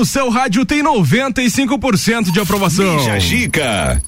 no seu rádio tem 95% de aprovação. Bija Gica.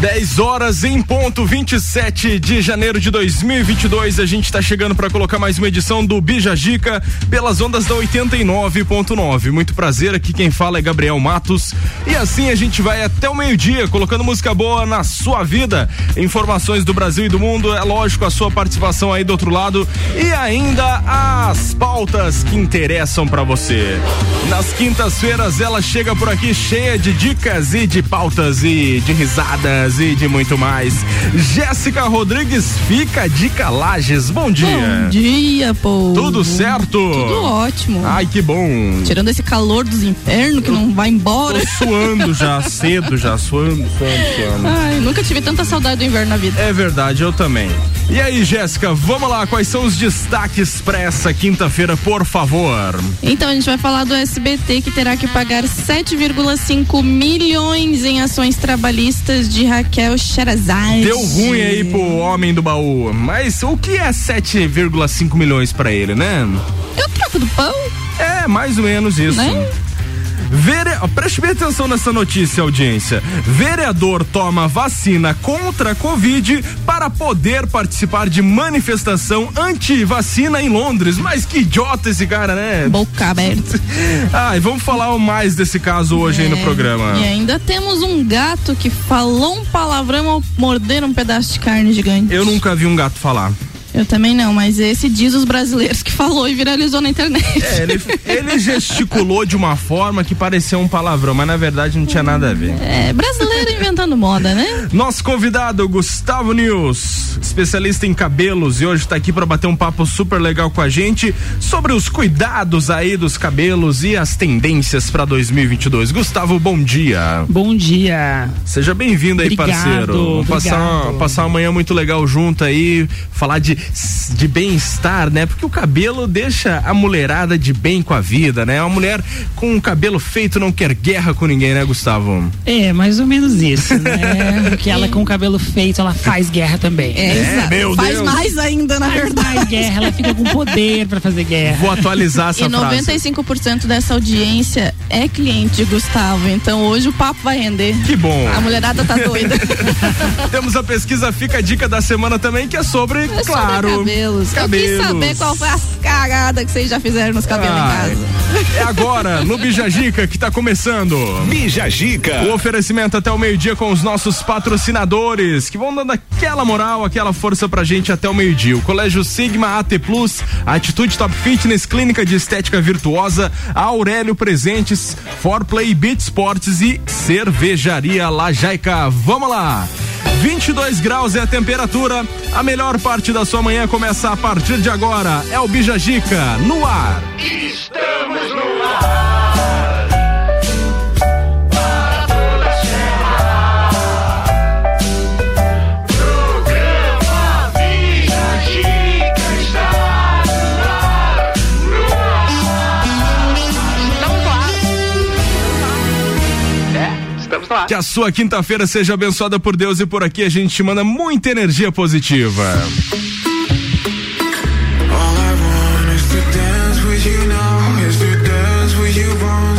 10 horas em ponto, 27 de janeiro de 2022. A gente está chegando para colocar mais uma edição do Bija Gica pelas ondas da 89.9. Muito prazer, aqui quem fala é Gabriel Matos. E assim a gente vai até o meio-dia colocando música boa na sua vida. Informações do Brasil e do mundo, é lógico, a sua participação aí do outro lado e ainda as pautas que interessam para você. Nas quintas-feiras ela chega por aqui cheia de dicas e de pautas e de risadas e de muito mais. Jéssica Rodrigues fica de Calages. Bom dia. Bom dia, pô. Tudo certo? Tudo ótimo. Ai, que bom. Tirando esse calor dos infernos que não vai embora. Tô suando já, cedo já, suando, suando, suando. Ai, nunca tive tanta saudade do inverno na vida. É verdade, eu também. E aí, Jéssica, vamos lá, quais são os destaques para essa quinta-feira, por favor? Então, a gente vai falar do SBT que terá que pagar 7,5 milhões em ações trabalhistas de Raquel Sherazade. Deu ruim aí pro homem do baú. Mas o que é 7,5 milhões para ele, né? É o troco do pão? É, mais ou menos isso. Né? Vere... Preste bem atenção nessa notícia, audiência. Vereador toma vacina contra a Covid para poder participar de manifestação anti-vacina em Londres. Mas que idiota esse cara, né? Boca aberta. ah, e vamos falar mais desse caso hoje é, aí no programa. E ainda temos um gato que falou um palavrão ao morder um pedaço de carne gigante. Eu nunca vi um gato falar. Eu também não, mas esse diz os brasileiros que falou e viralizou na internet. É, ele, ele gesticulou de uma forma que parecia um palavrão, mas na verdade não tinha nada a ver. É, brasileiro inventando moda, né? Nosso convidado, Gustavo News, especialista em cabelos, e hoje está aqui para bater um papo super legal com a gente sobre os cuidados aí dos cabelos e as tendências para 2022. Gustavo, bom dia. Bom dia. Seja bem-vindo aí, obrigado, parceiro. Vamos passar, passar uma manhã muito legal junto aí, falar de de bem-estar, né? Porque o cabelo deixa a mulherada de bem com a vida, né? Uma mulher com o cabelo feito não quer guerra com ninguém, né, Gustavo? É, mais ou menos isso, né? Porque ela com o cabelo feito, ela faz guerra também. É, é meu faz Deus. mais ainda, na faz verdade. Mais guerra, ela fica com poder para fazer guerra. Vou atualizar essa e frase. E 95% dessa audiência é cliente de Gustavo, então hoje o papo vai render. Que bom. A mulherada tá doida. Temos a pesquisa Fica a Dica da Semana também, que é sobre, é claro, Cabelos. cabelos. Eu quis saber qual foi as cagadas que vocês já fizeram nos cabelos Ai. em casa. É agora, no Bijagica, que tá começando. Bijagica. O oferecimento até o meio-dia com os nossos patrocinadores, que vão dando aquela moral, aquela força pra gente até o meio-dia. O Colégio Sigma AT Plus, Atitude Top Fitness, Clínica de Estética Virtuosa, Aurélio Presentes, Forplay Beat Sports e Cervejaria Lajaica. Vamos lá! 22 graus é a temperatura. A melhor parte da sua manhã começa a partir de agora. É o Bijagica no ar. Estamos no ar. Que a sua quinta-feira seja abençoada por Deus e por aqui a gente te manda muita energia positiva. you wrong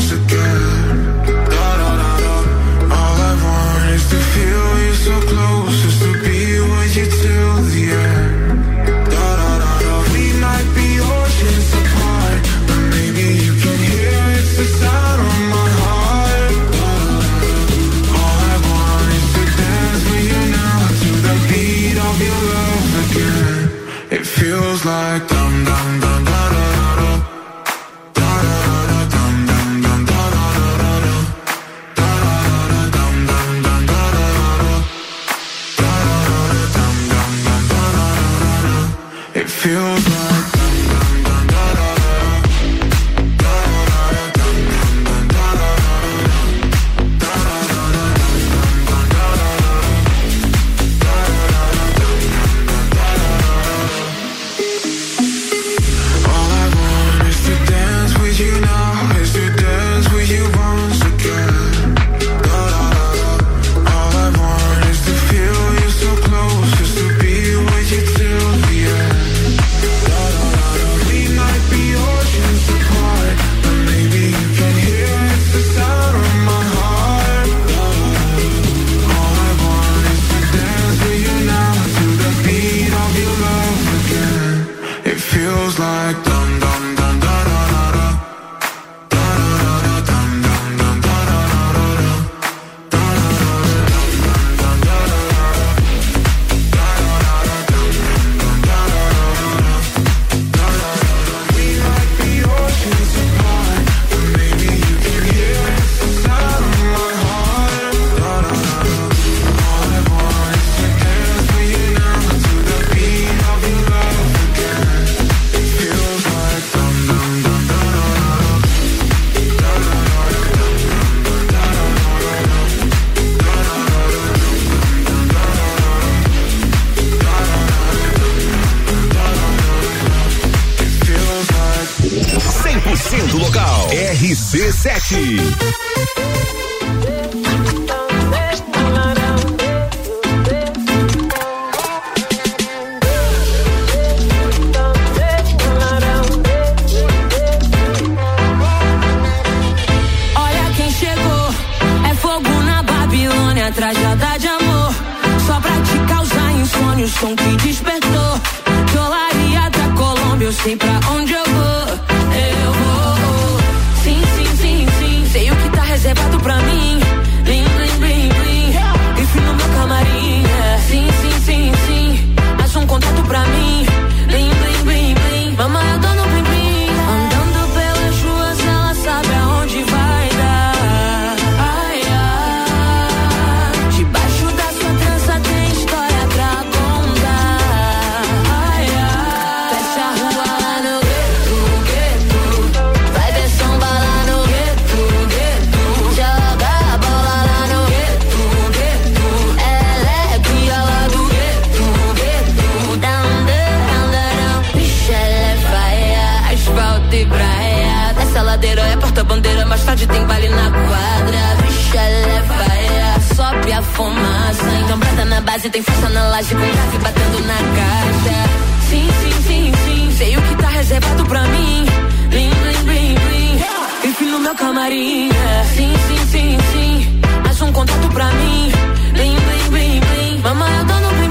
frase, tem força na laje com grave batendo na caixa. Sim, sim, sim, sim, sei o que tá reservado pra mim. Blim, blim, blim, blim, enfim no meu camarim. É. Sim, sim, sim, sim, Mais um contato pra mim. Blim, blim, blim, blim, mamãe, eu tô no primeiro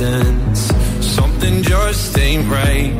distance. Something just ain't right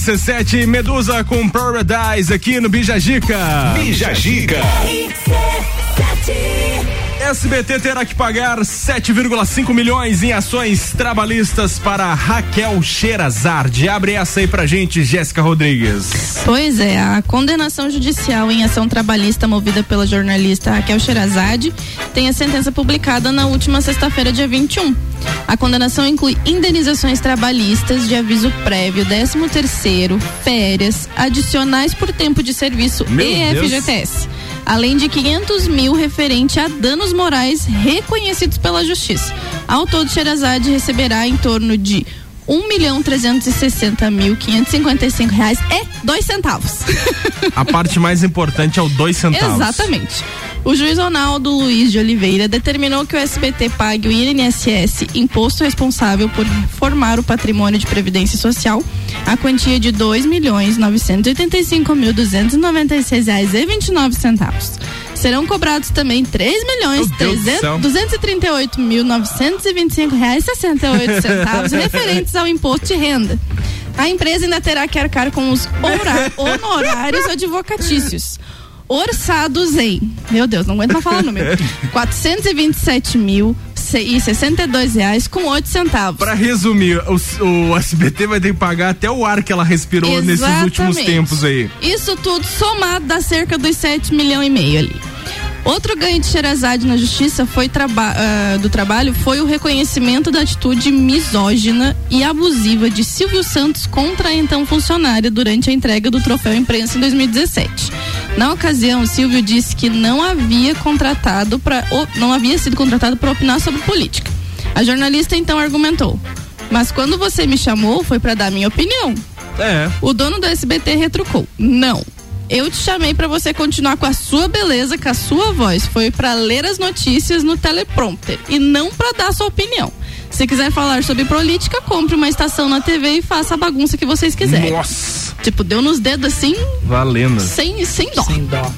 RC7 Medusa com Paradise aqui no Bijagica. Bija Gica. SBT terá que pagar 7,5 milhões em ações trabalhistas para Raquel Sherazade. Abre essa aí pra gente, Jéssica Rodrigues. Pois é, a condenação judicial em ação trabalhista movida pela jornalista Raquel Sherazade tem a sentença publicada na última sexta-feira, dia 21. A condenação inclui indenizações trabalhistas de aviso prévio, 13 terceiro, férias, adicionais por tempo de serviço Meu e Deus. FGTS. Além de 500 mil referente a danos morais reconhecidos pela justiça. Ao todo, Sherazade receberá em torno de um milhão trezentos e sessenta mil quinhentos e cinquenta e cinco reais e dois centavos. A parte mais importante é o dois centavos. Exatamente. O juiz Ronaldo Luiz de Oliveira determinou que o SBT pague o INSS, imposto responsável por formar o patrimônio de previdência social, a quantia de dois milhões reais e vinte e nove centavos. Serão cobrados também três milhões duzentos e trinta e oito mil novecentos e vinte e cinco reais sessenta e centavos referentes ao imposto de renda. A empresa ainda terá que arcar com os honorários advocatícios. Orçados em, meu Deus, não aguento mais falar o número, 427 mil e 62 reais com 8 centavos. Pra resumir, o, o SBT vai ter que pagar até o ar que ela respirou nesses últimos Exatamente. tempos aí. Isso tudo somado dá cerca dos 7 milhões e meio ali. Outro ganho de Sherazade na justiça foi traba ah, do trabalho foi o reconhecimento da atitude misógina e abusiva de Silvio Santos contra a então funcionária durante a entrega do troféu imprensa em 2017. Na ocasião, Silvio disse que não havia contratado para não havia sido contratado para opinar sobre política. A jornalista então argumentou: "Mas quando você me chamou foi para dar minha opinião. É. O dono do SBT retrucou: Não. Eu te chamei pra você continuar com a sua beleza, com a sua voz. Foi pra ler as notícias no teleprompter e não pra dar sua opinião. Se quiser falar sobre política, compre uma estação na TV e faça a bagunça que vocês quiserem. Nossa, Tipo, deu nos dedos assim, valendo. sem, sem dó. Sem dó.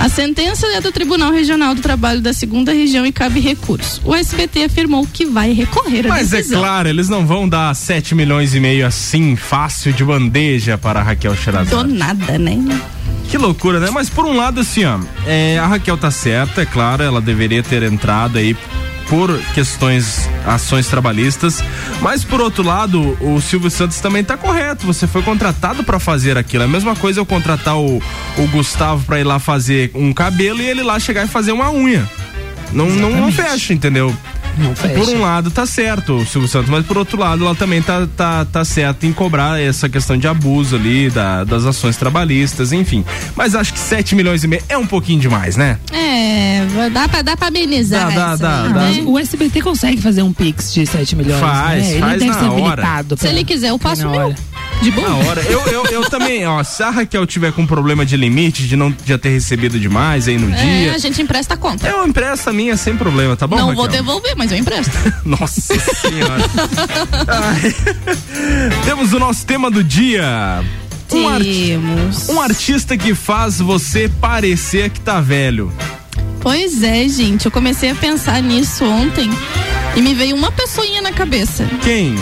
A sentença é do Tribunal Regional do Trabalho da Segunda Região e cabe recurso. O SBT afirmou que vai recorrer à Mas é decisão. claro, eles não vão dar 7 milhões e meio assim, fácil, de bandeja para a Raquel Do Sherazade. nada, né? Que loucura, né? Mas por um lado, assim, ó, é, a Raquel tá certa, é claro, ela deveria ter entrado aí por questões, ações trabalhistas, mas por outro lado, o Silvio Santos também tá correto, você foi contratado para fazer aquilo, é a mesma coisa eu contratar o, o Gustavo para ir lá fazer um cabelo e ele lá chegar e fazer uma unha. Não, não, não Exatamente. fecha, entendeu? Não fecha. Por um lado tá certo o Silvio Santos, mas por outro lado ela também tá, tá, tá certa em cobrar essa questão de abuso ali da- das ações trabalhistas, enfim. Mas acho que 7 milhões e meio é um pouquinho demais, né? É, dá pra, dá pra amenizar. Dá, dá, dá, aí, dá. né? O SBT consegue fazer um pix de 7 milhões. Faz, né? Ele faz deve na ser hora. habilitado. Se pra- ele quiser, eu passo meu. De boa? Na hora. Eu, eu, eu também, ó, se a Raquel tiver com problema de limite, de não já ter recebido demais aí no É, dia, a gente empresta a conta. eu empresto a minha sem problema, tá bom? não Raquel? vou devolver, mas eu empresto. Nossa senhora. Temos o nosso tema do dia. Um, arti- Temos. um artista que faz você parecer que tá velho. Pois é, gente. Eu comecei a pensar nisso ontem e me veio uma pessoinha na cabeça. Quem?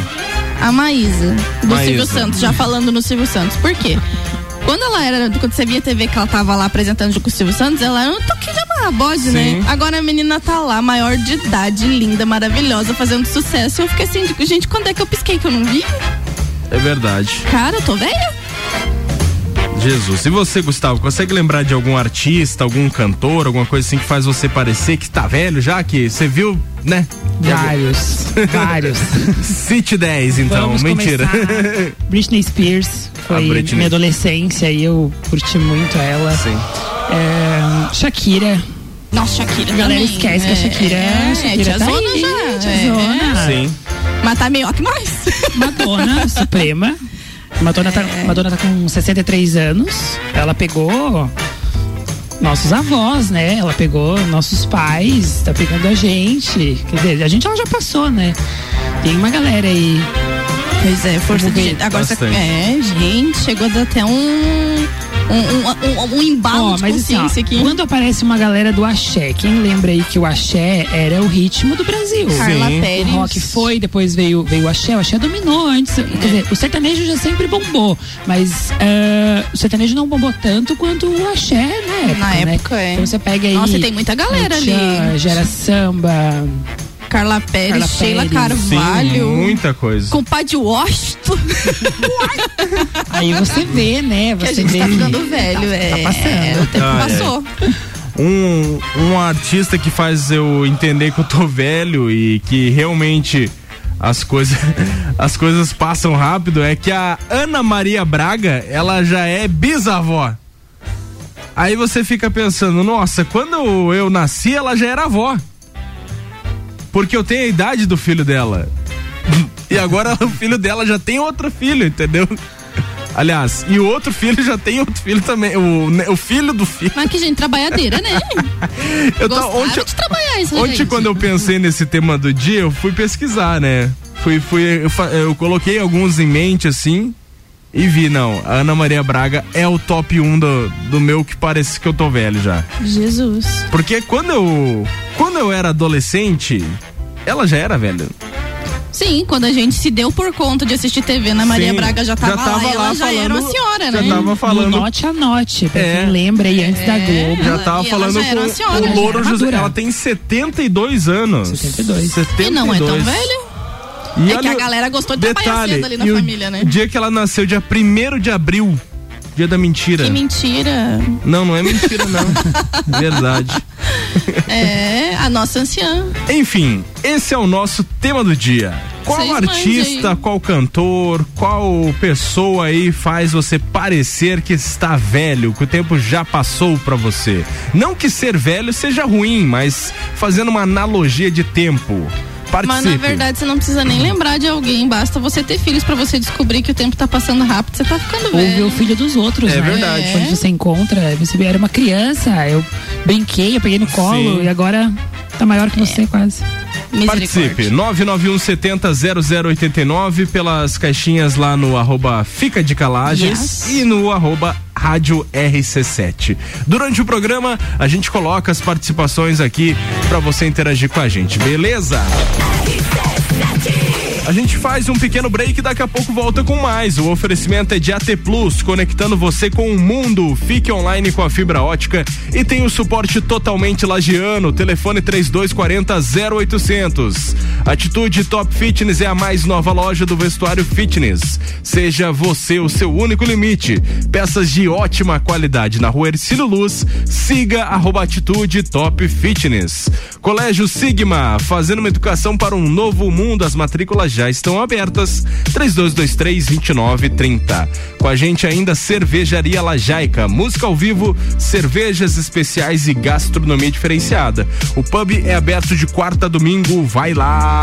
A Maísa, do Maísa. Silvio Santos, já falando no Silvio Santos. Por quê? Quando ela era, quando você via TV que ela tava lá apresentando com o Silvio Santos, ela era um toquinho de amarrabode, né? Agora a menina tá lá, maior de idade, linda, maravilhosa, fazendo sucesso. Eu fiquei assim, gente, quando é que eu pisquei que eu não vi? É verdade. Cara, eu tô velha? Jesus. E você, Gustavo, consegue lembrar de algum artista, algum cantor, alguma coisa assim que faz você parecer que tá velho já? Que você viu, né? Vários. vários. City 10, então. Vamos Mentira. começar. Britney Spears. Foi Britney. minha adolescência e eu curti muito ela. Sim. É, Shakira. Nossa, Shakira A galera também. esquece que a Shakira, é, Shakira tia tá aí, já. tia é. Sim. Mas tá melhor que nós. Madonna Suprema. Madonna, tá, Madonna tá com 63 anos. Ela pegou nossos avós, né? Ela pegou nossos pais, tá pegando a gente. Quer dizer, a gente ela já passou, né? Tem uma galera aí. Pois é, força de. Agora você. bastante. É, gente, chegou a dar até um. Um, um, um, um embalo de mas assim, ó, consciência aqui. quando aparece uma galera do axé, quem lembra aí que o axé era o ritmo do Brasil? Carla Sim. Pérez. O rock foi, depois veio, veio o axé, o axé dominou antes. Quer dizer, o sertanejo já sempre bombou, mas ah, o sertanejo não bombou tanto quanto o axé na época. Na né? época, é. Então você pega aí. Nossa, tem muita galera ali. Gera samba. Carla Pérez, Carla Sheila Pérez. Sim, Carvalho. muita coisa. Compadre Washington. Aí você vê, né? que a Você gente vê. tá ficando velho. é, tá passando. O tempo Ah, é. passou. Um, um artista que faz eu entender que eu tô velho e que realmente as coisas as coisas passam rápido é que a Ana Maria Braga, ela já é bisavó. Aí você fica pensando, nossa, quando eu nasci ela já era avó. Porque eu tenho a idade do filho dela. E agora o filho dela já tem outro filho, entendeu? Aliás, e o outro filho já tem outro filho também. O, né, o filho do filho. Mas que gente trabalhadeira, né? Eu Gostava ontem, de trabalhar isso, ontem gente. quando eu pensei nesse tema do dia, eu fui pesquisar, né? Fui, fui, eu, eu coloquei alguns em mente assim e vi, não, a Ana Maria Braga é o top 1 do, do meu que parece que eu tô velho já. Jesus. Porque quando eu, quando eu era adolescente, ela já era velha. Sim, quando a gente se deu por conta de assistir TV na Maria Sim, Braga já tava, já tava lá, e ela lá já era uma falando- senhora, Já né? tava No falando note a note, pra É. quem lembra aí antes da Globo. Já tava ela falando já com senhora, o já Louro era José. Ela tem 72 anos. 72. 72. E não é tão velha. E É que olha a o- galera gostou de trabalhar cedo ali na o família, né? dia que ela nasceu, dia 1 de abril. Dia da mentira. Que mentira. Não, não é mentira, não. Verdade. É, a nossa anciã. Enfim, esse é o nosso tema do dia. Qual Vocês artista, mandem. qual cantor, qual pessoa aí faz você parecer que está velho, que o tempo já passou pra você? Não que ser velho seja ruim, mas fazendo uma analogia de tempo. Participe. Mas na verdade você não precisa nem lembrar de alguém, basta você ter filhos pra você descobrir que o tempo tá passando rápido, você tá ficando Ou ver velho. o filho dos outros, É né? verdade. Quando você encontra, você vê, era uma criança, eu brinquei, eu peguei no colo Sim. e agora tá maior que você quase. Participe, 991 70 0089 pelas caixinhas lá no arroba Fica de Calages Yes. e no arroba Rádio RC7. Durante o programa, a gente coloca as participações aqui pra você interagir com a gente, beleza? A gente faz um pequeno break e daqui a pouco volta com mais. O oferecimento é de AT Plus, conectando você com o mundo. Fique online com a fibra ótica e tem o suporte totalmente lagiano. Telefone 3240 0800. Atitude Top Fitness é a mais nova loja do vestuário fitness. Seja você o seu único limite. Peças de ótima qualidade na rua Ercílio Luz. Siga arroba Atitude Top Fitness. Colégio Sigma, fazendo uma educação para um novo mundo. As matrículas já estão abertas. 3223-2930. Com a gente ainda Cervejaria Lajaica, música ao vivo, cervejas especiais e gastronomia diferenciada. O pub é aberto de quarta a domingo. Vai lá!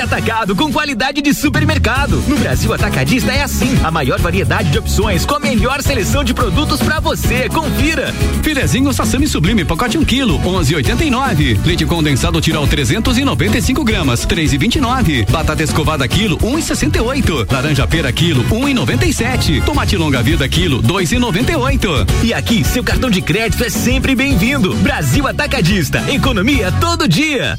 atacado com qualidade de supermercado. No Brasil Atacadista é assim, a maior variedade de opções com a melhor seleção de produtos pra você. Confira. Filezinho Sassami Sublime, pacote 1 kg, 11,89. Leite condensado Tirol 395 gramas, 3,29. Batata escovada quilo, 1,68. Laranja pera quilo, 1,97. Tomate longa vida quilo, 2,98. E aqui, seu cartão de crédito é sempre bem-vindo. Brasil Atacadista, economia todo dia.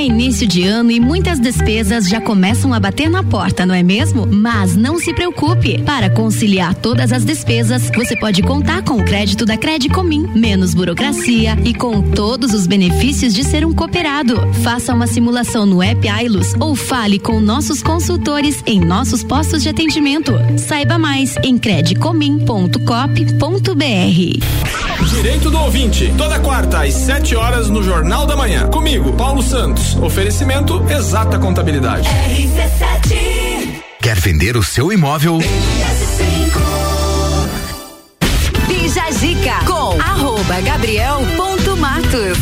É início de ano e muitas despesas já começam a bater na porta, não é mesmo? Mas não se preocupe. Para conciliar todas as despesas, você pode contar com o crédito da Credicomim, menos burocracia e com todos os benefícios de ser um cooperado. Faça uma simulação no app Ailos ou fale com nossos consultores em nossos postos de atendimento. Saiba mais em credicomim.cop.br. Direito do ouvinte, toda quarta às 7 horas no Jornal da Manhã. Comigo, Paulo Santos. Oferecimento Exata Contabilidade. Quer vender o seu imóvel? Bija Zica com arroba Gabriel ponto Matos.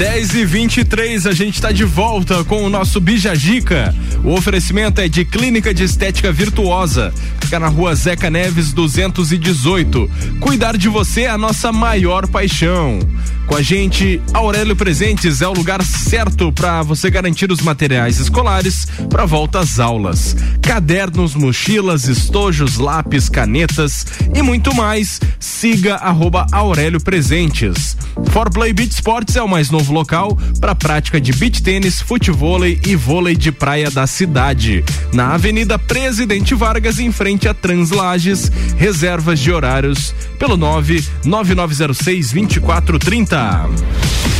10 e 23 a gente está de volta com o nosso Bijagica. O oferecimento é de Clínica de Estética Virtuosa. Fica na rua Zeca Neves 218. Cuidar de você é a nossa maior paixão. Com a gente, Aurélio Presentes é o lugar certo para você garantir os materiais escolares para volta às aulas. Cadernos, mochilas, estojos, lápis, canetas e muito mais. Siga arroba Aurélio Presentes. For Play Beach Sports é o mais novo local para prática de beach tênis, futevôlei e vôlei de praia da cidade. Na Avenida Presidente Vargas, em frente a Translages, reservas de horários pelo 99906 2430.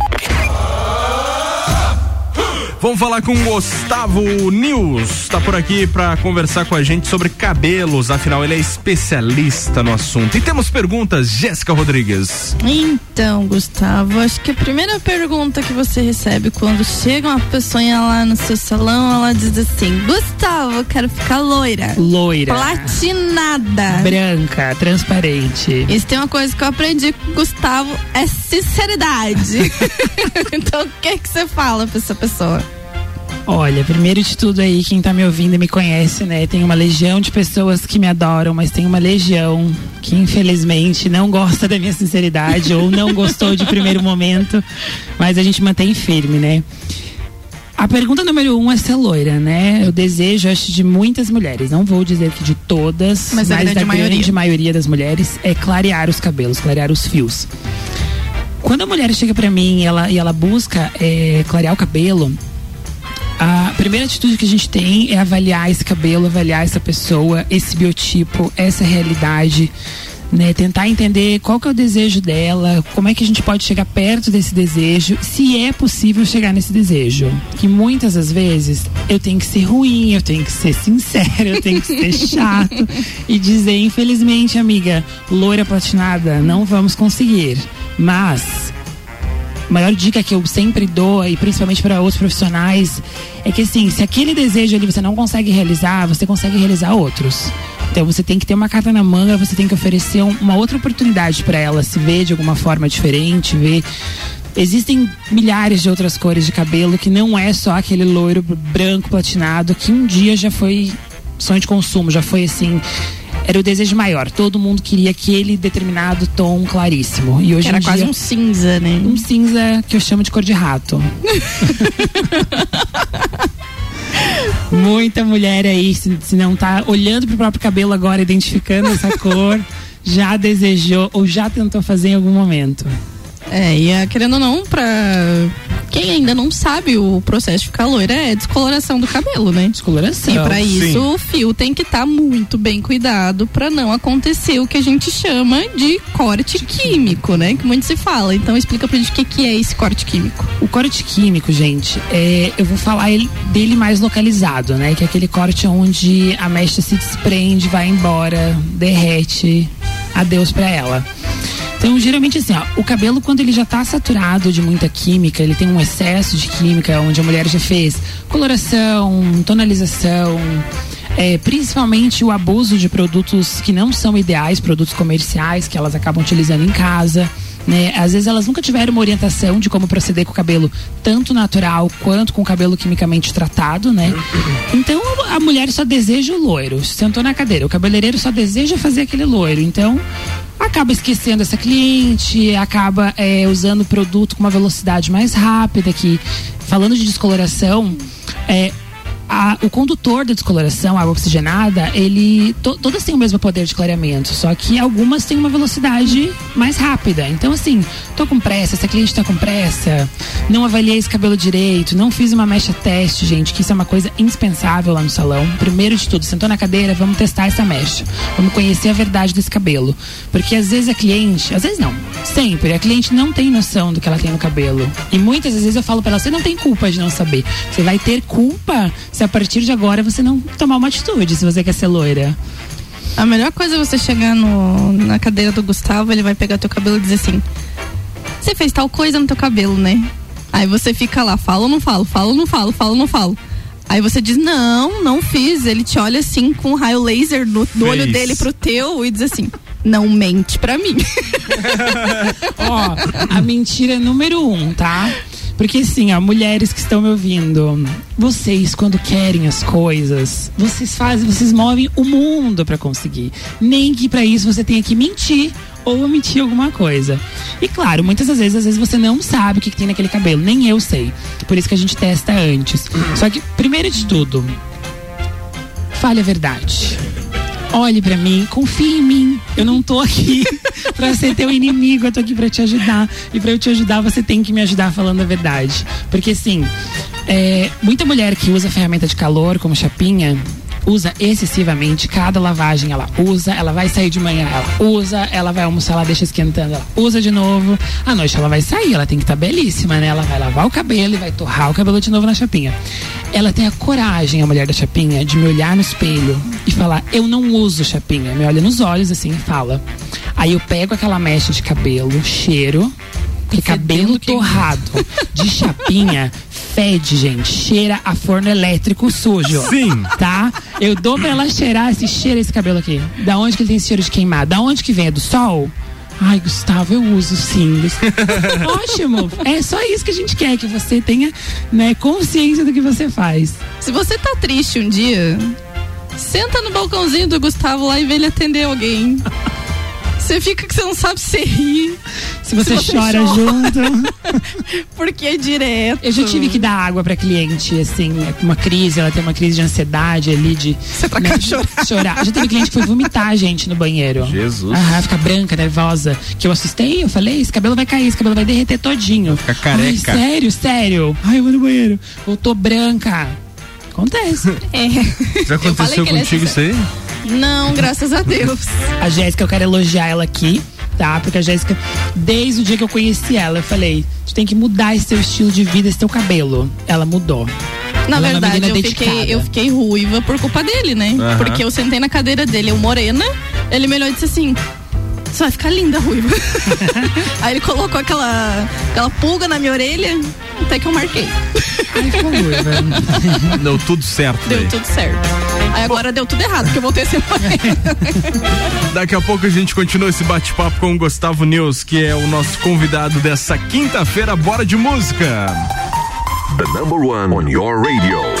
Vamos falar com o Gustavo News. Tá por aqui para conversar com a gente sobre cabelos. Afinal, ele é especialista no assunto. E temos perguntas, Jéssica Rodrigues. Então, Gustavo, acho que a primeira pergunta que você recebe quando chega uma pessoinha lá no seu salão, ela diz assim: Gustavo, eu quero ficar loira. Loira. Platinada. Branca, transparente. Isso tem uma coisa que eu aprendi com o Gustavo: é sinceridade. então, o que que você fala pra essa pessoa? Olha, primeiro de tudo aí, quem tá me ouvindo e me conhece, né? Tem uma legião de pessoas que me adoram, mas tem uma legião que infelizmente não gosta da minha sinceridade ou não gostou de primeiro momento, mas a gente mantém firme, né? A pergunta número um é ser loira, né? Eu desejo, acho, de muitas mulheres. Não vou dizer que de todas, Mas mas, a grande da maioria. grande maioria das mulheres é clarear os cabelos, clarear os fios. Quando a mulher chega pra mim e ela, e ela busca é, clarear o cabelo, a primeira atitude que a gente tem é avaliar esse cabelo, avaliar essa pessoa, esse biotipo, essa realidade, né? Tentar entender qual que é o desejo dela, como é que a gente pode chegar perto desse desejo, se é possível chegar nesse desejo. Que muitas das vezes eu tenho que ser ruim, eu tenho que ser sincera, eu tenho que ser chato e dizer, infelizmente, amiga, loira platinada, não vamos conseguir. Mas a maior dica que eu sempre dou, e principalmente para outros profissionais, é que assim, se aquele desejo ali você não consegue realizar, você consegue realizar outros. Então você tem que ter uma carta na manga, você tem que oferecer um- uma outra oportunidade para ela se ver de alguma forma diferente, ver. Existem milhares de outras cores de cabelo que não é só aquele loiro branco platinado que um dia já foi sonho de consumo, já foi assim. Era o desejo maior. Todo mundo queria aquele determinado tom claríssimo. E hoje era em quase dia- um cinza, né? um cinza que eu chamo de cor de rato. Muita mulher aí, se, se não tá olhando pro próprio cabelo agora, identificando essa cor, já desejou ou já tentou fazer em algum momento. É, e é, querendo ou não, pra quem ainda não sabe o processo de ficar loira é descoloração do cabelo, né? Descoloração. E pra sim. isso o fio tem que estar muito bem cuidado pra não acontecer o que a gente chama de corte químico, né? Que muito se fala. Então explica pra gente o que, que é esse corte químico. O corte químico, gente, é, eu vou falar ele- dele mais localizado, né? Que é aquele corte onde a mecha se desprende, vai embora, derrete, adeus pra ela. Então, geralmente assim, ó, o cabelo quando ele já tá saturado de muita química, ele tem um excesso de química, onde a mulher já fez coloração, tonalização, é, principalmente o abuso de produtos que não são ideais, produtos comerciais que elas acabam utilizando em casa. Né? Às vezes elas nunca tiveram uma orientação de como proceder com o cabelo, tanto natural quanto com o cabelo quimicamente tratado, né? Então a mulher só deseja o loiro. Sentou na cadeira, o cabeleireiro só deseja fazer aquele loiro. Então acaba esquecendo essa cliente, acaba é, usando o produto com uma velocidade mais rápida. Que falando de descoloração, é, a- o condutor da descoloração, a água oxigenada, ele. to- todas têm o mesmo poder de clareamento, só que algumas têm uma velocidade mais rápida. Então, assim, tô com pressa, essa cliente tá com pressa, não avaliei esse cabelo direito, não fiz uma mecha teste, gente, que isso é uma coisa indispensável lá no salão. Primeiro de tudo, sentou na cadeira, vamos testar essa mecha. Vamos conhecer a verdade desse cabelo. Porque às vezes a cliente, às vezes não, sempre, a cliente não tem noção do que ela tem no cabelo. E muitas vezes eu falo pra ela, você não tem culpa de não saber. Você vai ter culpa se a partir de agora você não tomar uma atitude, se você quer ser loira. A melhor coisa é você chegar no, na cadeira do Gustavo, ele vai pegar teu cabelo e dizer assim: Você fez tal coisa no teu cabelo, né? Aí você fica lá, fala ou não falo, fala ou não falo, fala ou não falo. Aí você diz, não, não fiz. Ele te olha assim com um raio laser no, do olho dele pro teu e diz assim: não mente pra mim. Ó, a mentira número um, tá? Porque assim, ó, mulheres que estão me ouvindo, vocês quando querem as coisas, vocês fazem, vocês movem o mundo pra conseguir. Nem que pra isso você tenha que mentir ou omitir alguma coisa. E claro, muitas das vezes, às vezes você não sabe o que, que tem naquele cabelo, nem eu sei. Por isso que a gente testa antes. Só que, primeiro de tudo, fale a verdade. Olhe pra mim, confie em mim. Eu não tô aqui pra ser teu inimigo, eu tô aqui pra te ajudar. E pra eu te ajudar, você tem que me ajudar falando a verdade. Porque assim, é, muita mulher que usa ferramenta de calor como chapinha usa excessivamente cada lavagem ela usa, ela vai sair de manhã, ela usa, ela vai almoçar, ela deixa esquentando, ela usa de novo. À noite ela vai sair, ela tem que estar belíssima, né? Ela vai lavar o cabelo e vai torrar o cabelo de novo na chapinha. Ela tem a coragem, a mulher da chapinha, de me olhar no espelho e falar: Eu não uso chapinha. Me olha nos olhos assim e fala. Aí eu pego aquela mecha de cabelo, cheiro, porque cabelo torrado de chapinha fede, gente. Cheira a forno elétrico sujo. Sim. Tá? Eu dou pra ela cheirar esse cheiro, esse cabelo aqui. Da onde que ele tem esse cheiro de queimado? Da onde que vem? É do sol? Ai, Gustavo, eu uso sim. Ótimo. É só isso que a gente quer, que você tenha né, consciência do que você faz. Se você tá triste um dia, senta no balcãozinho do Gustavo lá e vê ele atender alguém. Você fica que você não sabe se rir. Se você, chora, junto. Porque é direto. Eu já tive que dar água pra cliente, assim, uma crise, ela tem uma crise de ansiedade ali, de. Você tá né, chorar. chorar. Já teve cliente que foi vomitar, gente, no banheiro. Jesus. Ah, fica branca, nervosa. Que eu assustei, eu falei, esse cabelo vai cair, esse cabelo vai derreter todinho. Fica careca. Ai, sério, sério. Ai, eu vou no banheiro. Voltou branca. Acontece. É. Já aconteceu é contigo isso aí? Não, graças a Deus. A Jéssica, eu quero elogiar ela aqui, tá? Porque a Jéssica, desde o dia que eu conheci ela, eu falei: tu tem que mudar esse teu estilo de vida, esse teu cabelo. Ela mudou. Na Ela é verdade, menina eu dedicada. fiquei, eu fiquei ruiva por culpa dele, né? Aham. Porque eu sentei na cadeira dele, eu morena, ele me olhou e disse assim. Você vai ficar linda, ruiva. Aí ele colocou aquela, aquela pulga na minha orelha, até que eu marquei. Ai, ficou ruiva. Deu tudo certo. Deu daí. tudo certo. Aí agora deu tudo errado, porque eu voltei a ser. Daqui a pouco a gente continua esse bate-papo com o Gustavo News, que é o nosso convidado dessa quinta-feira. Bora de música! The number one on your radio.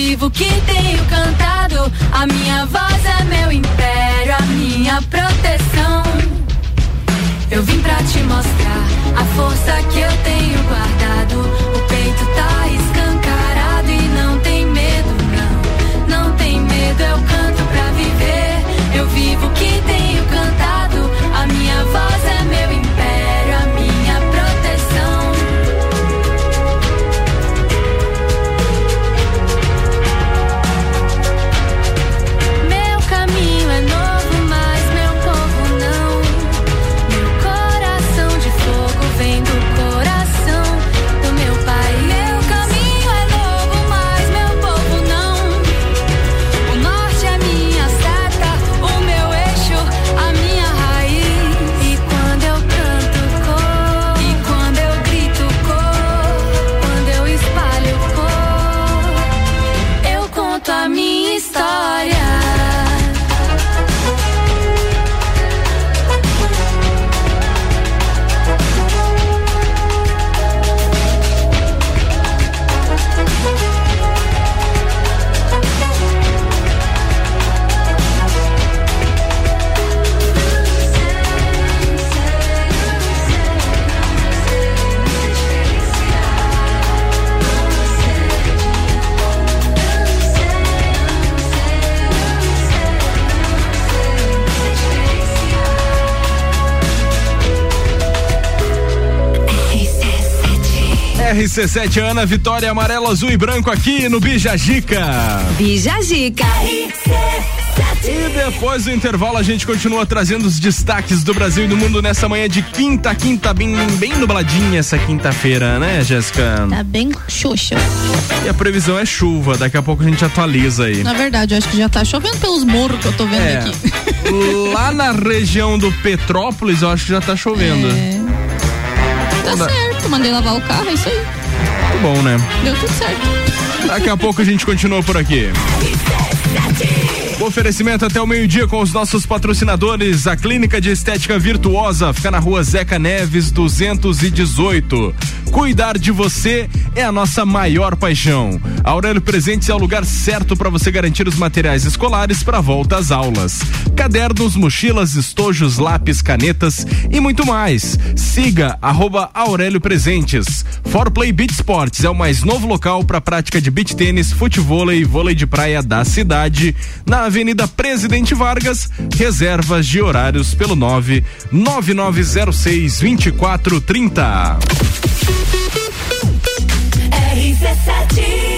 Vivo que tenho cantado. A minha voz é meu império, a minha proteção. Eu vim pra te mostrar a força que eu tenho guardado. O peito tá RC7 Ana Vitória Amarelo, Azul e Branco aqui no Bijagica. Bijagica. E depois do intervalo a gente continua trazendo os destaques do Brasil e do mundo nessa manhã de quinta, quinta bem, bem nubladinha essa quinta-feira, né, Jéssica? Tá bem xoxa. E a previsão é chuva, daqui a pouco a gente atualiza aí. Na verdade, eu acho que já tá chovendo pelos morros que eu tô vendo É. aqui. Lá na região do Petrópolis, eu acho que já tá chovendo. Tá Toda- certo, mandei lavar o carro, é isso aí. Muito bom, né? Deu tudo certo. Daqui a pouco a gente continua por aqui. Oferecimento até o meio-dia com os nossos patrocinadores. A Clínica de Estética Virtuosa fica na rua Zeca Neves 218. Cuidar de você é a nossa maior paixão. Aurélio Presentes é o lugar certo para você garantir os materiais escolares para volta às aulas. Cadernos, mochilas, estojos, lápis, canetas e muito mais. Siga arroba Aurélio Presentes. For Play Beach Sports é o mais novo local para prática de beach tênis, futevôlei e vôlei de praia da cidade. Na Avenida Presidente Vargas, reservas de horários pelo 9 9906 2430. Você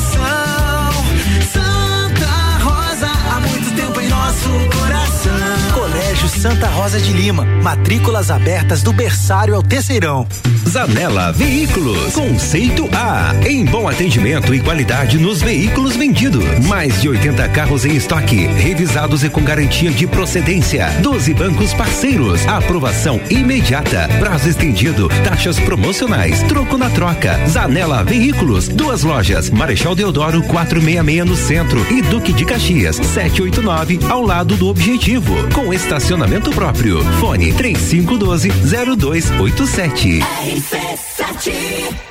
Santa Rosa de Lima, matrículas abertas do berçário ao terceirão. Zanela Veículos, conceito A, em bom atendimento e qualidade nos veículos vendidos. Mais de 80 carros em estoque, revisados e com garantia de procedência. 12 bancos parceiros, aprovação imediata, prazo estendido, taxas promocionais, troco na troca. Zanela Veículos, duas lojas, Marechal Deodoro 466 no centro. E Duque de Caxias 789 ao lado do Objetivo, com estacionamento próprio. Fone 3512 0287. Sempre forte, o nosso.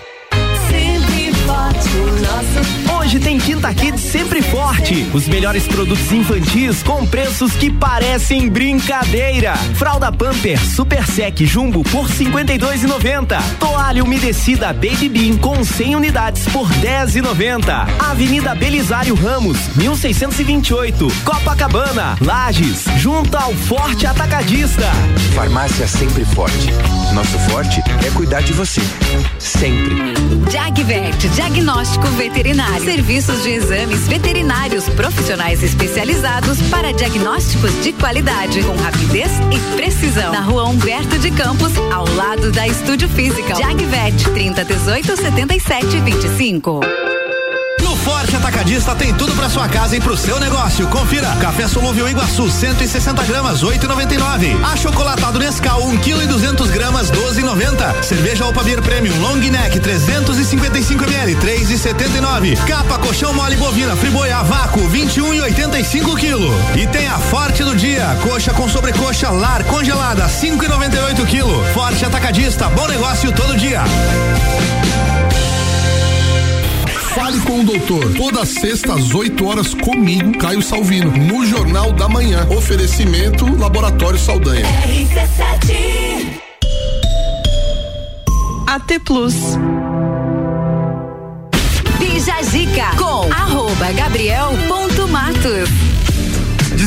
Hoje tem Quinta Kids sempre forte. Os melhores produtos infantis com preços que parecem brincadeira. Fralda Pamper Super Sec Jumbo por 52,90. Toalha umedecida Baby Bean com 100 unidades por 10,90. Avenida Belisário Ramos, 1628. Copacabana, Lages, junto ao Forte Atacadista. Farmácia sempre forte. Nosso forte é cuidar de você. Sempre. Jagvet, diagnóstico veterinário. Serviços de exames veterinários profissionais especializados para diagnósticos de qualidade, com rapidez e precisão. Na rua Humberto de Campos, ao lado da Estúdio Física. Jagvet, 30 18 77 25. No Forte Atacadista tem tudo para sua casa e pro seu negócio. Confira: café solúvel Iguaçu 160 gramas 8,99. Achocolatado Nescau 1 kg e 200 gramas 12,90. Cerveja Opa Beer Premium Long Neck 355 ml 3,79. Capa colchão mole bovina Friboi a vácuo 21,85 kg. E tem a Forte do dia: coxa com sobrecoxa lar congelada 5,98 kg. Forte Atacadista, bom negócio todo dia. Fale com o doutor. Toda sexta às 8 horas comigo, Caio Salvino, no Jornal da Manhã. Oferecimento Laboratório Saldanha. AT Plus. Bija Zica com arroba Gabriel ponto Matos.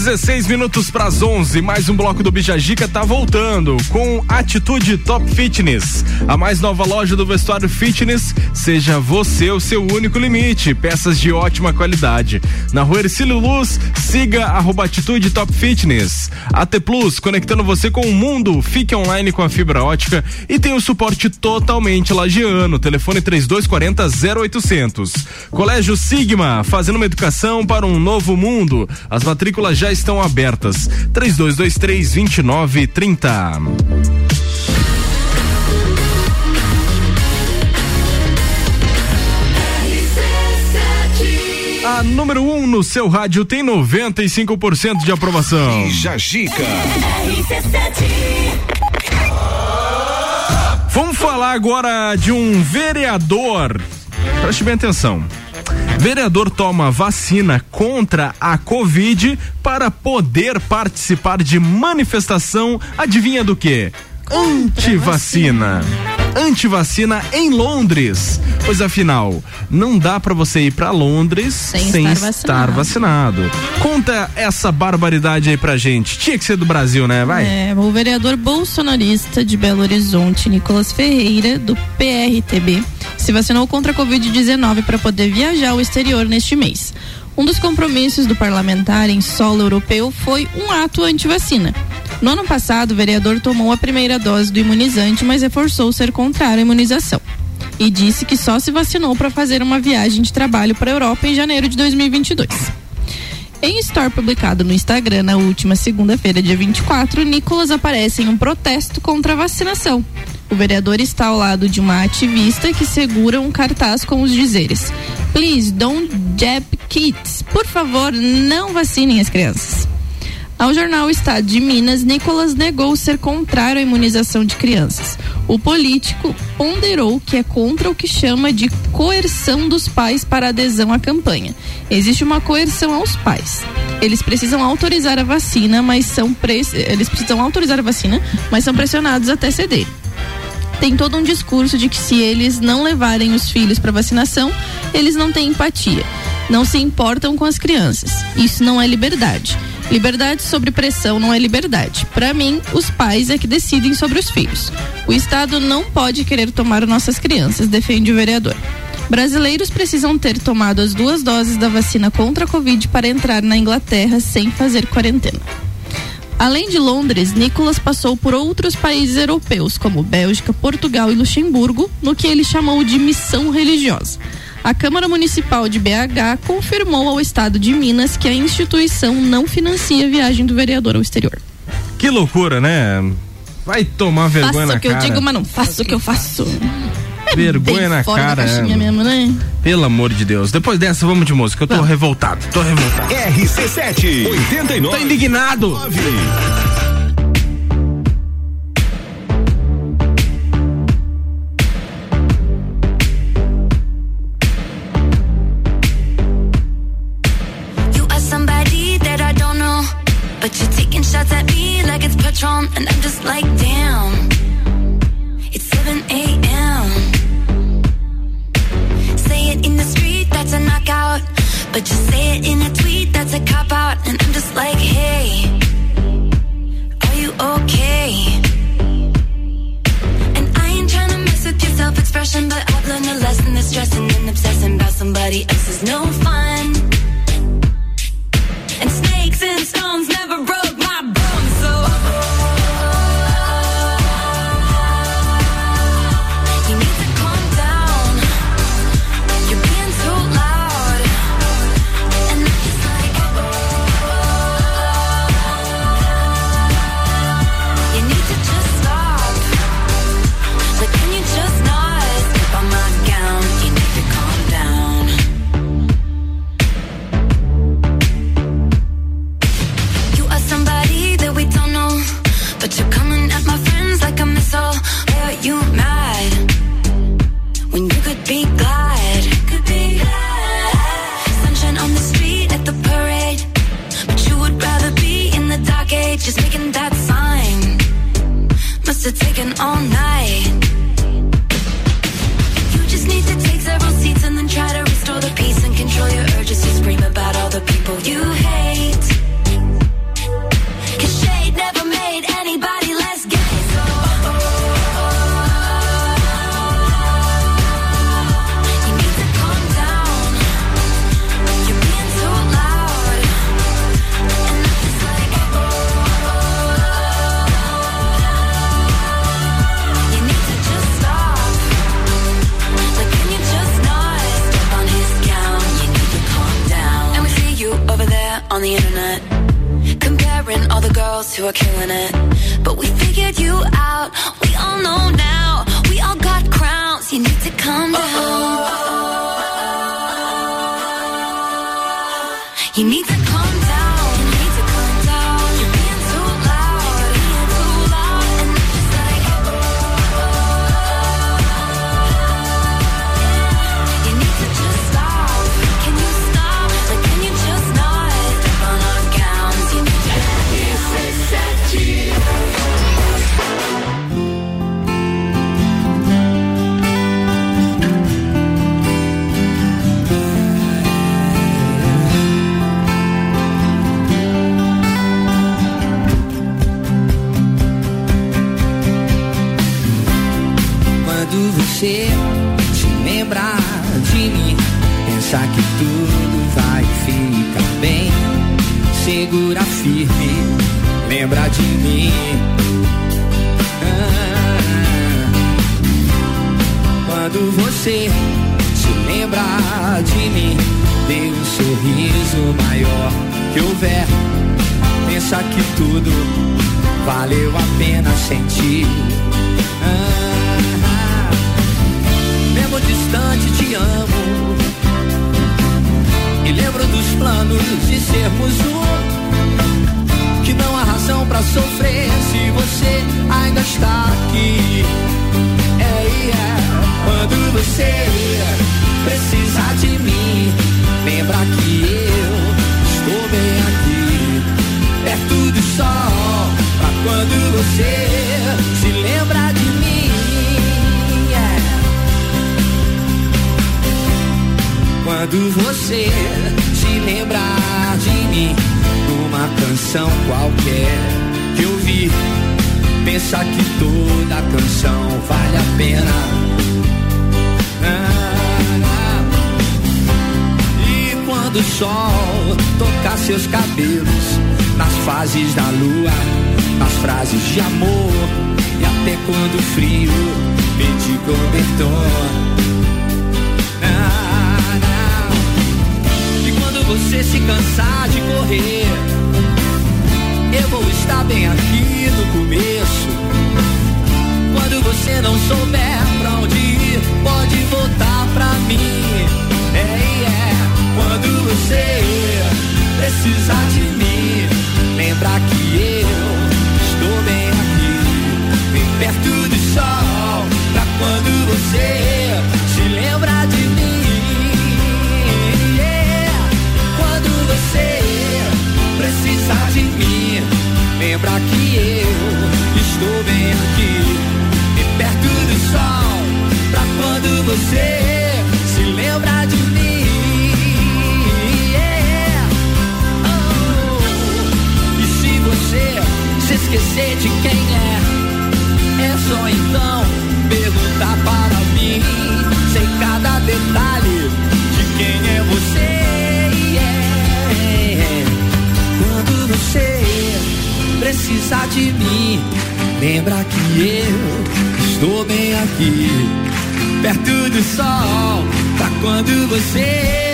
16 minutos para as 11, mais um bloco do Bijagica tá voltando com Atitude Top Fitness, a mais nova loja do vestuário fitness. Seja você o seu único limite, peças de ótima qualidade. Na rua Ercílio Luz, siga arroba Atitude Top Fitness. AT Plus, conectando você com o mundo. Fique online com a fibra ótica e tem o suporte totalmente lagiano. Telefone 3240 0800. Colégio Sigma, fazendo uma educação para um novo mundo. As matrículas já estão abertas. 3223 2930. A número 1 um no seu rádio tem 95% de aprovação. Jajica. Vamos falar agora de um vereador. Preste bem atenção. Vereador toma vacina contra a Covid para poder participar de manifestação, adivinha do que? Antivacina. antivacina em Londres. Pois afinal, não dá pra você ir pra Londres sem, Sem estar estar vacinado. Conta essa barbaridade aí pra gente. Tinha que ser do Brasil, né? Vai. É, o vereador bolsonarista de Belo Horizonte, Nicolas Ferreira, do PRTB, se vacinou contra a Covid-19 para poder viajar ao exterior neste mês. Um dos compromissos do parlamentar em solo europeu foi um ato anti-vacina. No ano passado, o vereador tomou a primeira dose do imunizante, mas reforçou ser contrário à imunização. E disse que só se vacinou para fazer uma viagem de trabalho para a Europa em janeiro de 2022. Em story publicado no Instagram na última segunda-feira, dia 24, Nicolas aparece em um protesto contra a vacinação. O vereador está ao lado de uma ativista que segura um cartaz com os dizeres: Please don't jab kids. Por favor, não vacinem as crianças. Ao jornal Estado de Minas, Nicolas negou ser contrário à imunização de crianças. O político ponderou que é contra o que chama de coerção dos pais para adesão à campanha. Existe uma coerção aos pais. Eles precisam autorizar a vacina, mas são pres... eles precisam autorizar a vacina, mas são pressionados até ceder tem todo um discurso de que se eles não levarem os filhos para vacinação, eles não têm empatia, não se importam com as crianças. Isso não é liberdade. Liberdade sobre pressão não é liberdade. Para mim, os pais é que decidem sobre os filhos. O Estado não pode querer tomar nossas crianças, defende o vereador. Brasileiros precisam ter tomado as duas doses da vacina contra a Covid para entrar na Inglaterra sem fazer quarentena. Além de Londres, Nicolas passou por outros países europeus, como Bélgica, Portugal e Luxemburgo, no que ele chamou de missão religiosa a Câmara Municipal de BH confirmou ao Estado de Minas que a instituição não financia a viagem do vereador ao exterior. Que loucura, né? Vai tomar vergonha faço na cara. O que eu digo, mas não faço o que eu faço. Vergonha na cara. É. Mesmo, né? Pelo amor de Deus. Depois dessa, vamos de música. Eu tô revoltado. Tô revoltado. RC7 89. Tô indignado. 9. Patron, and I'm just like, damn. It's 7 a.m. Say it in the street, that's a knockout, but you say it in a tweet, that's a cop out, and I'm just like, hey, are you okay? And I ain't trying to mess with your self-expression, but I've learned a lesson that stressing and obsessing about somebody else is no fun. And snakes and stones never broke nas fases da lua, nas frases de amor, e até quando frio pedir cobertor. Ah, não. E quando você se cansar de correr, eu vou estar bem aqui no começo. Quando você não souber pra onde ir, pode voltar pra mim. É, é. Quando você precisar de mim, lembrar que eu estou bem aqui, bem perto do sol. Pra quando você se lembrar de mim. É. Quando você precisar de mim, lembra que eu estou bem aqui, bem perto do sol. Pra quando você se lembrar de mim. Se esquecer de quem é, é só então perguntar para mim. Sei cada detalhe de quem é você. Yeah. Quando você precisar de mim, lembra que eu estou bem aqui, perto do sol. Pra quando você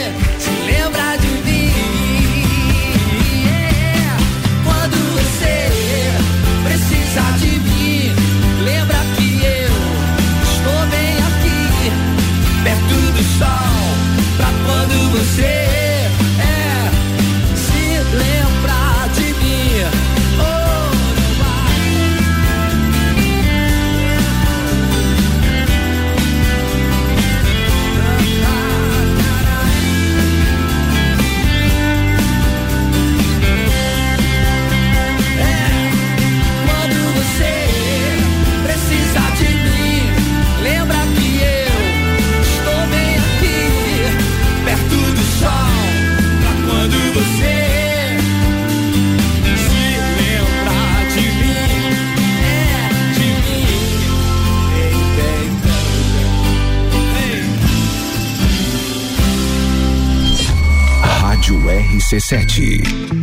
RC7.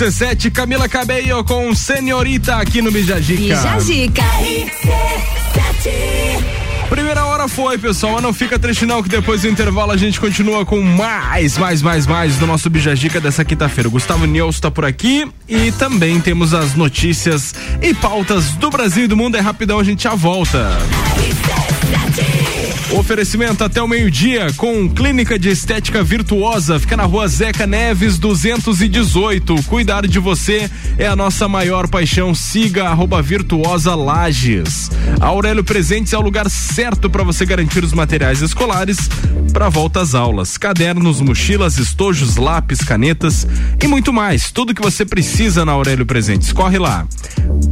RC7, Camila Cabello com Senhorita aqui no Bijagica. Bijagica. Primeira hora foi, pessoal, mas não fica triste não que depois do intervalo a gente continua com mais, mais, mais, mais do nosso Bijagica dessa quinta-feira. O Gustavo Nils está por aqui e também temos as notícias e pautas do Brasil e do mundo. É rapidão, a gente já volta. Oferecimento até o meio-dia com Clínica de Estética Virtuosa. Fica na rua Zeca Neves 218. Cuidar de você é a nossa maior paixão. Siga arroba Virtuosa Lages. Aurélio Presentes é o lugar certo para você garantir os materiais escolares para volta às aulas. Cadernos, mochilas, estojos, lápis, canetas e muito mais. Tudo que você precisa na Aurélio Presentes. Corre lá.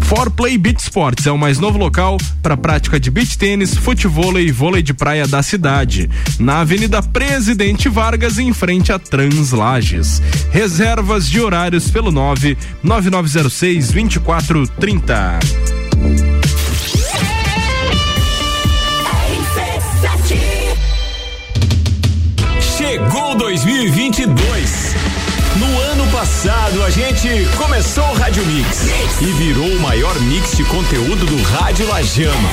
For Play Beach Sports é o mais novo local para prática de beach tênis, futevôlei e vôlei de praia da cidade. Na Avenida Presidente Vargas, em frente a Translages. Reservas de horários pelo 9 9906 2430. Chegou 2022. No ano passado, a gente começou o Rádio Mix e virou o maior mix de conteúdo do Rádio Lajano.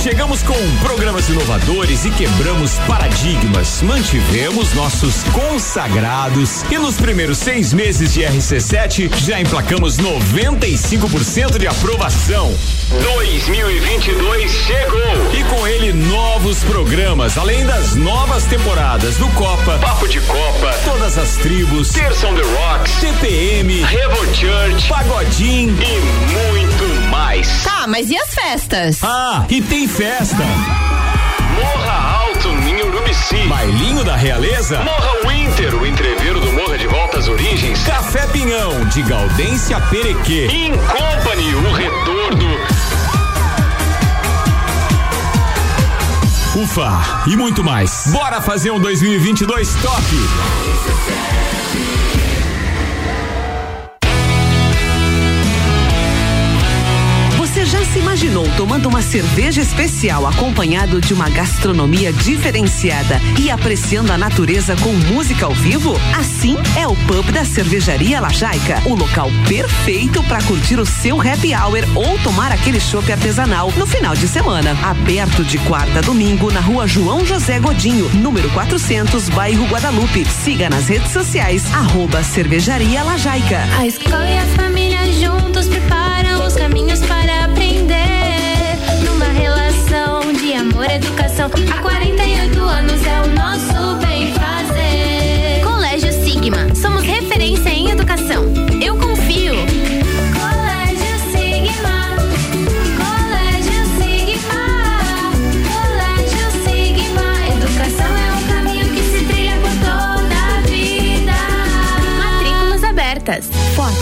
Chegamos com programas inovadores e quebramos paradigmas. Mantivemos nossos consagrados e nos primeiros seis meses de RC7 já emplacamos 95% de aprovação. 2022 chegou e com ele novos programas, além das novas temporadas do Copa, Papo de Copa, todas as tribos, Terça on the Rocks, TPM, Revo Church, Pagodim e muito mais. Tá, mas e as festas? Ah, e tem festa. Urubici. Bailinho da Realeza. Morra Winter, o entreveiro do Morra de Volta às Origens. Café Pinhão, de Gaudência Perequê. In Company, o retorno. Ufa, e muito mais. Bora fazer um 2022 top. Imaginou tomando uma cerveja especial acompanhado de uma gastronomia diferenciada e apreciando a natureza com música ao vivo? Assim é o pub da Cervejaria Lajaica, o local perfeito para curtir o seu happy hour ou tomar aquele chopp artesanal no final de semana. Aberto de quarta a domingo na rua João José Godinho, número 400, bairro Guadalupe. Siga nas redes sociais, arroba Cervejaria Lajaica. A escola e a família juntos preparam os caminhos para educação. Há 48 anos é o nosso bem fazer. Colégio Sigma. Somos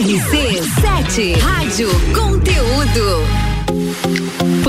RC7 Rádio Conteúdo.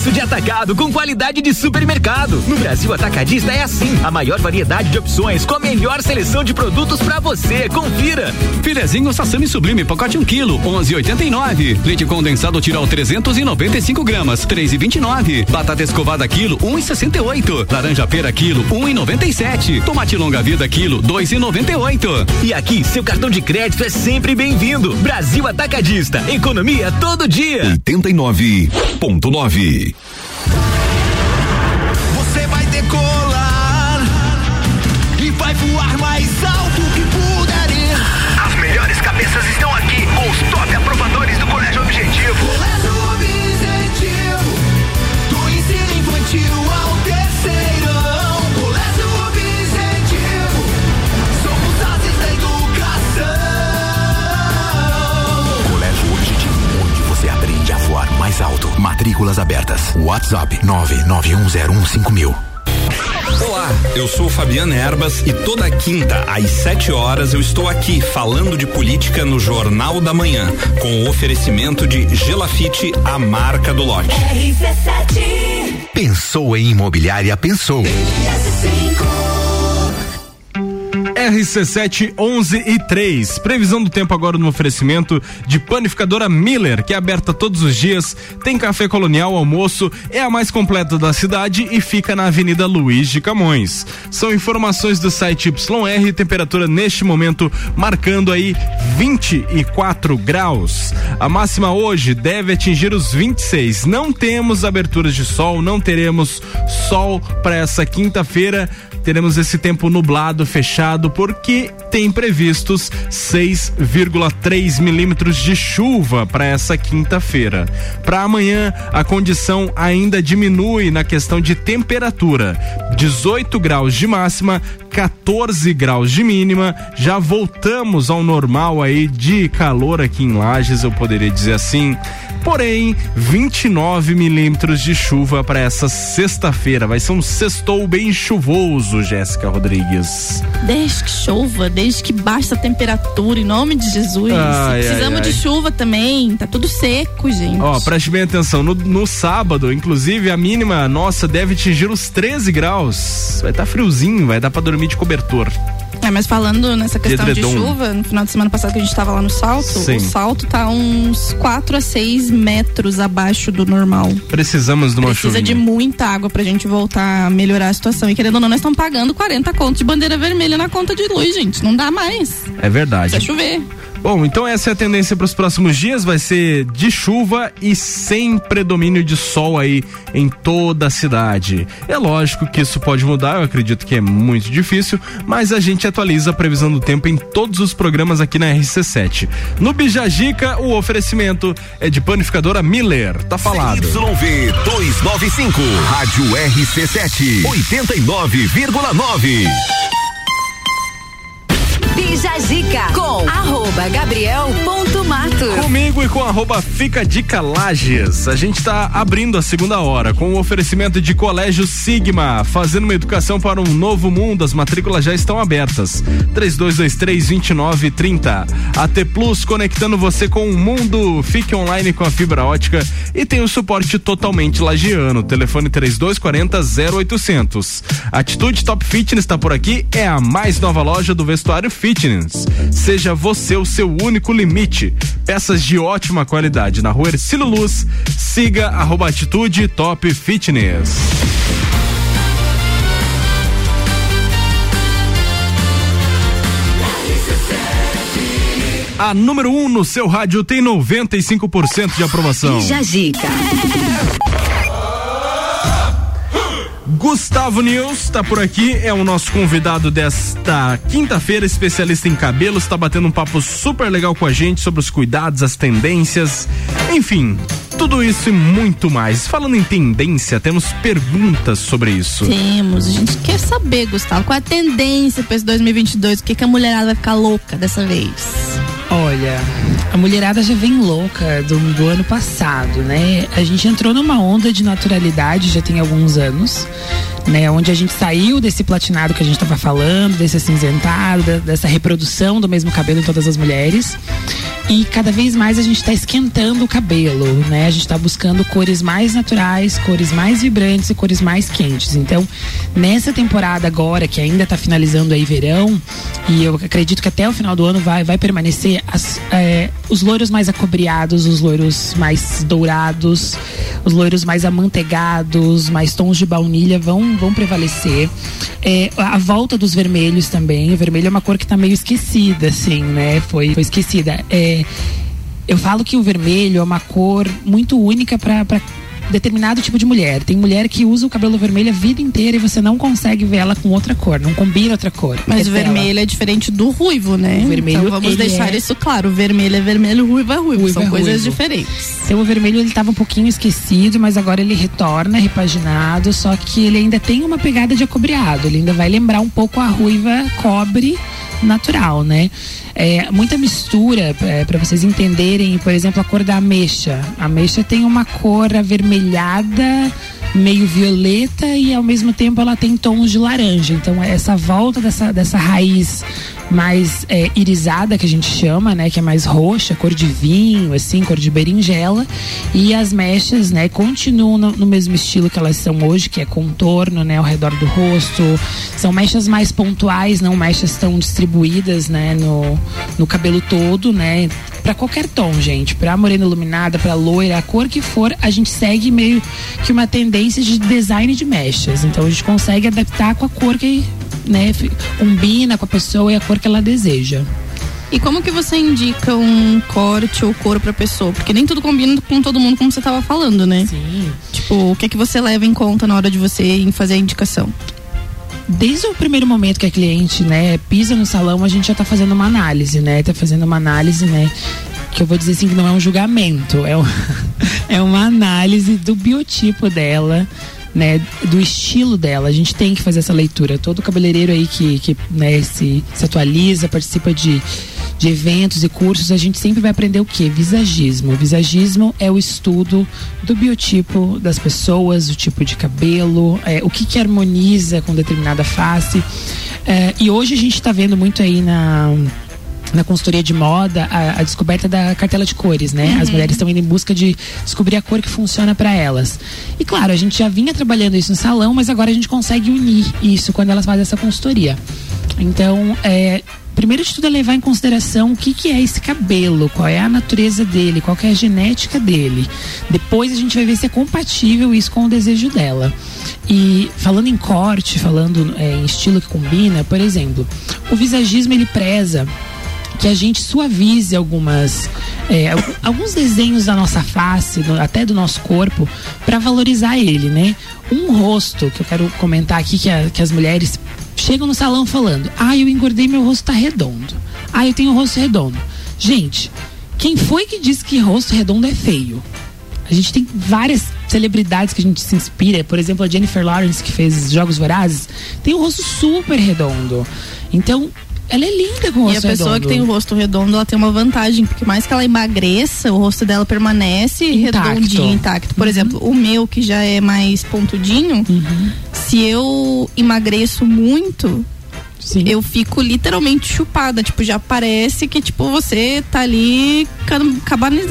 Preço de atacado com qualidade de supermercado. No Brasil Atacadista é assim. A maior variedade de opções com a melhor seleção de produtos pra você. Confira. Filezinho Sassami Sublime, pacote 1 kg, 11,89. Leite condensado Tirol 395 gramas, 3,29. Batata escovada quilo, 1,68. Laranja pera quilo, 1,97. Tomate longa vida quilo, 2,98. E aqui, seu cartão de crédito é sempre bem-vindo. Brasil Atacadista. Economia todo dia. 89.9. Você vai decolar Matrículas abertas. WhatsApp 991015000. Olá, eu sou Fabiana Erbas e toda quinta às 7 horas eu estou aqui falando de política no Jornal da Manhã, com o oferecimento de Gelafite, a marca do lote. RC7 Pensou em imobiliária, pensou. RC7 11 e 3. Previsão do tempo agora no oferecimento de panificadora Miller, que é aberta todos os dias, tem café colonial, almoço, é a mais completa da cidade e fica na Avenida Luiz de Camões. São informações do site YR, temperatura neste momento marcando aí 24 graus. A máxima hoje deve atingir os 26. Não temos aberturas de sol, não teremos sol para essa quinta-feira teremos esse tempo nublado, fechado, porque tem previstos 6,3 milímetros de chuva para essa quinta-feira. Para amanhã, a condição ainda diminui na questão de temperatura. 18 graus de máxima, 14 graus de mínima. Já voltamos ao normal aí de calor aqui em Lages, eu poderia dizer assim. Porém, 29 milímetros de chuva para essa sexta-feira. Vai ser um sextou bem chuvoso, Jéssica Rodrigues. Desde que chova, desde que baixa a temperatura, em nome de Jesus. Ai, Precisamos ai, ai. de chuva também. Tá tudo seco, gente. Ó, preste bem atenção. No, no, sábado, inclusive, a mínima nossa deve atingir os 13 graus. Vai estar tá friozinho, vai dar para dormir de cobertor. É, mas falando nessa questão de, de chuva, no final de semana passado que a gente estava lá no salto, Sim. o salto tá uns 4 a 6 metros abaixo do normal. Precisamos de uma Precisa chuvinha. de muita água pra gente voltar a melhorar a situação. E querendo ou não, nós estamos pagando 40 contos de bandeira vermelha na conta de luz, gente. Não dá mais. É verdade. Precisa chover. Bom, então essa é a tendência para os próximos dias, vai ser de chuva e sem predomínio de sol aí em toda a cidade. É lógico que isso pode mudar, eu acredito que é muito difícil, mas a gente atualiza a previsão do tempo em todos os programas aqui na RC7. No Bijagica, o oferecimento é de panificadora Miller, tá falado. YV 295, Rádio RC7, 89,9. Zica com arroba Gabriel ponto Mato. Comigo e com arroba Fica Dica Lages. A gente está abrindo a segunda hora com o oferecimento de Colégio Sigma, fazendo uma educação para um novo mundo. As matrículas já estão abertas. 3223 2930. AT Plus conectando você com o mundo. Fique online com a fibra ótica e tem o suporte totalmente lagiano. Telefone 3240 0800. Atitude Top Fitness está por aqui. É a mais nova loja do vestuário Fit Fitness. Seja você o seu único limite. Peças de ótima qualidade na rua Ercílio Luz. Siga arroba atitude top fitness. A número 1 um no seu rádio tem 95% de aprovação. Jajica. Gustavo News está por aqui, é o nosso convidado desta quinta-feira, especialista em cabelos, está batendo um papo super legal com a gente sobre os cuidados, as tendências, enfim, tudo isso e muito mais. Falando em tendência, temos perguntas sobre isso. Temos. A gente quer saber, Gustavo, qual é a tendência para esse 2022? O que, que a mulherada vai ficar louca dessa vez? Olha, a mulherada já vem louca do, do, ano passado, né? A gente entrou numa onda de naturalidade já tem alguns anos, né? Onde a gente saiu desse platinado que a gente estava falando, desse acinzentado, dessa reprodução do mesmo cabelo em todas as mulheres. E cada vez mais a gente está esquentando o cabelo, né? A gente está buscando cores mais naturais, cores mais vibrantes e cores mais quentes. Então, nessa temporada agora, que ainda está finalizando aí verão, e eu acredito que até o final do ano vai, vai permanecer as, é, os loiros mais acobreados, os loiros mais dourados, os loiros mais amanteigados, mais tons de baunilha vão, vão prevalecer. É, a volta dos vermelhos também. O vermelho é uma cor que está meio esquecida, assim, né? Foi, foi esquecida. É, eu falo que o vermelho é uma cor muito única para determinado tipo de mulher. Tem mulher que usa o cabelo vermelho a vida inteira e você não consegue ver ela com outra cor, não combina outra cor. Mas o vermelho é diferente do ruivo, né? O vermelho, então vamos deixar é... isso claro. O vermelho é vermelho, ruivo é ruivo. ruivo São é coisas ruivo. diferentes. Então o vermelho ele estava um pouquinho esquecido, mas agora ele retorna repaginado, só que ele ainda tem uma pegada de acobreado. Ele ainda vai lembrar um pouco a ruiva cobre natural, né? É, muita mistura é, para vocês entenderem, por exemplo, a cor da ameixa. A ameixa tem uma cor avermelhada meio violeta e ao mesmo tempo ela tem tons de laranja. Então essa volta dessa, dessa raiz mais é, irisada que a gente chama, né, que é mais roxa, cor de vinho, assim, cor de berinjela, e as mechas, né, continuam no, no, mesmo estilo que elas são hoje, que é contorno, né, ao redor do rosto. São mechas mais pontuais, não mechas tão distribuídas, né, no, no cabelo todo, né, para qualquer tom, gente, para morena iluminada, para loira, a cor que for, a gente segue meio que uma tendência de design de mechas. Então a gente consegue adaptar com a cor que né, combina com a pessoa e a cor que ela deseja. E como que você indica um corte ou cor pra pessoa? Porque nem tudo combina com todo mundo, como você tava falando, né? Sim. Tipo, o que é que você leva em conta na hora de você fazer a indicação? Desde o primeiro momento que a cliente, né, pisa no salão, a gente já tá fazendo uma análise, né? Tá fazendo uma análise, né? Que eu vou dizer assim que não é um julgamento, é, um, é uma análise do biotipo dela, né, do estilo dela. A gente tem que fazer essa leitura. Todo cabeleireiro aí que, que né, se, se atualiza, participa de, de eventos e cursos, a gente sempre vai aprender o que? Visagismo. visagismo é o estudo do biotipo das pessoas, o tipo de cabelo, é, o que, que harmoniza com determinada face. É, e hoje a gente está vendo muito aí na na consultoria de moda a, a, descoberta da cartela de cores, né? Uhum. As mulheres estão indo em busca de descobrir a cor que funciona para elas. E claro, a gente já vinha trabalhando isso no salão, mas agora a gente consegue unir isso quando elas fazem essa consultoria. Então, é, primeiro de tudo é levar em consideração o que, que é esse cabelo, qual é a natureza dele, qual é a genética dele. Depois a gente vai ver se é compatível isso com o desejo dela. E falando em corte, falando é, em estilo que combina, por exemplo, o visagismo ele preza que a gente suavize algumas é, alguns desenhos da nossa face, do, até do nosso corpo, para valorizar ele, né? Um rosto que eu quero comentar aqui que, a, que as mulheres chegam no salão falando: "Ah, eu engordei, meu rosto tá redondo. Ah, eu tenho o rosto redondo". Gente, quem foi que disse que rosto redondo é feio? A gente tem várias celebridades que a gente se inspira, por exemplo, a Jennifer Lawrence que fez Jogos Vorazes, tem um rosto super redondo. Então, ela é linda com o rosto redondo. E a pessoa redondo. que tem o rosto redondo, ela tem uma vantagem, porque mais que ela emagreça, o rosto dela permanece intacto. redondinho, intacto. Por uhum. exemplo, o meu, que já é mais pontudinho, uhum. se eu emagreço muito, Sim. eu fico literalmente chupada. Tipo, já parece que, tipo, você tá ali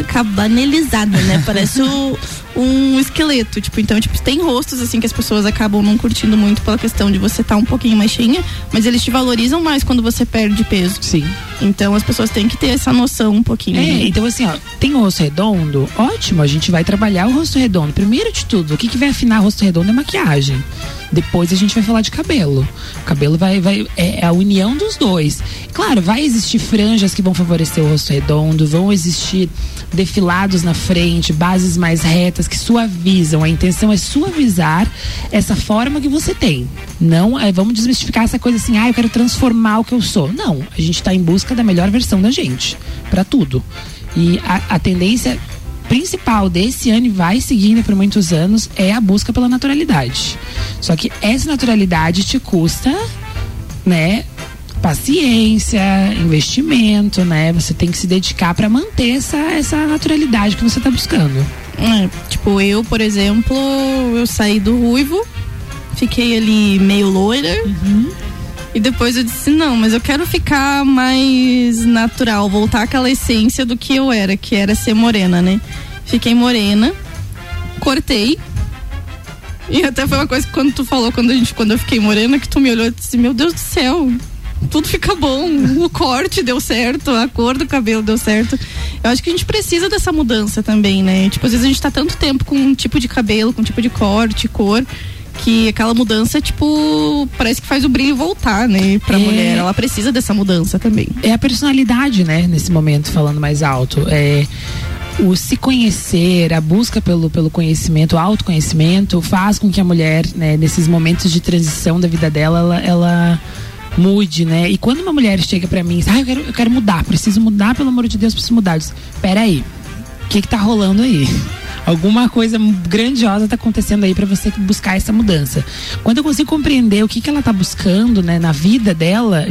cabanelizada, né? Parece o, um esqueleto. Tipo, então, tipo, tem rostos, assim, que as pessoas acabam não curtindo muito pela questão de você estar tá um pouquinho mais cheinha, mas eles te valorizam mais quando você perde peso. Sim. Então, as pessoas têm que ter essa noção um pouquinho. É, né? então, assim, ó, tem o rosto redondo? Ótimo, a gente vai trabalhar o rosto redondo. Primeiro de tudo, o que, que vai afinar o rosto redondo é maquiagem. Depois a gente vai falar de cabelo. O cabelo vai, vai é, é a união dos dois. Claro, vai existir franjas que vão favorecer o rosto redondo, vão existir defilados na frente, bases mais retas que suavizam. A intenção é suavizar essa forma que você tem. Não, é, vamos desmistificar essa coisa assim, ah, eu quero transformar o que eu sou. Não, a gente está em busca da melhor versão da gente, para tudo. E a, a tendência principal desse ano e vai seguindo por muitos anos é a busca pela naturalidade. Só que essa naturalidade te custa, né? Paciência, investimento, né? Você tem que se dedicar para manter essa, essa naturalidade que você está buscando. É, tipo, eu, por exemplo, eu saí do ruivo, fiquei ali meio loira. Uhum. E depois eu disse, não, mas eu quero ficar mais natural, voltar aquela essência do que eu era, que era ser morena, né? Fiquei morena, cortei. E até foi uma coisa que quando tu falou, quando, a gente, quando eu fiquei morena, que tu me olhou e disse, meu Deus do céu, tudo fica bom. O corte deu certo, a cor do cabelo deu certo. Eu acho que a gente precisa dessa mudança também, né? Tipo, às vezes a gente tá tanto tempo com um tipo de cabelo, com um tipo de corte, cor que aquela mudança, tipo, parece que faz o brilho voltar, né, pra é... mulher. Ela precisa dessa mudança também. É a personalidade, né, nesse momento, falando mais alto. É o se conhecer, a busca pelo, pelo conhecimento, o autoconhecimento, faz com que a mulher, né, nesses momentos de transição da vida dela, ela, ela mude, né? E quando uma mulher chega para mim e diz, ah, eu quero, eu quero mudar, preciso mudar, pelo amor de Deus, preciso mudar. Eu peraí, o que que tá rolando aí? Alguma coisa grandiosa está acontecendo aí para você buscar essa mudança. Quando eu consigo compreender o que, que ela está buscando, né, na vida dela,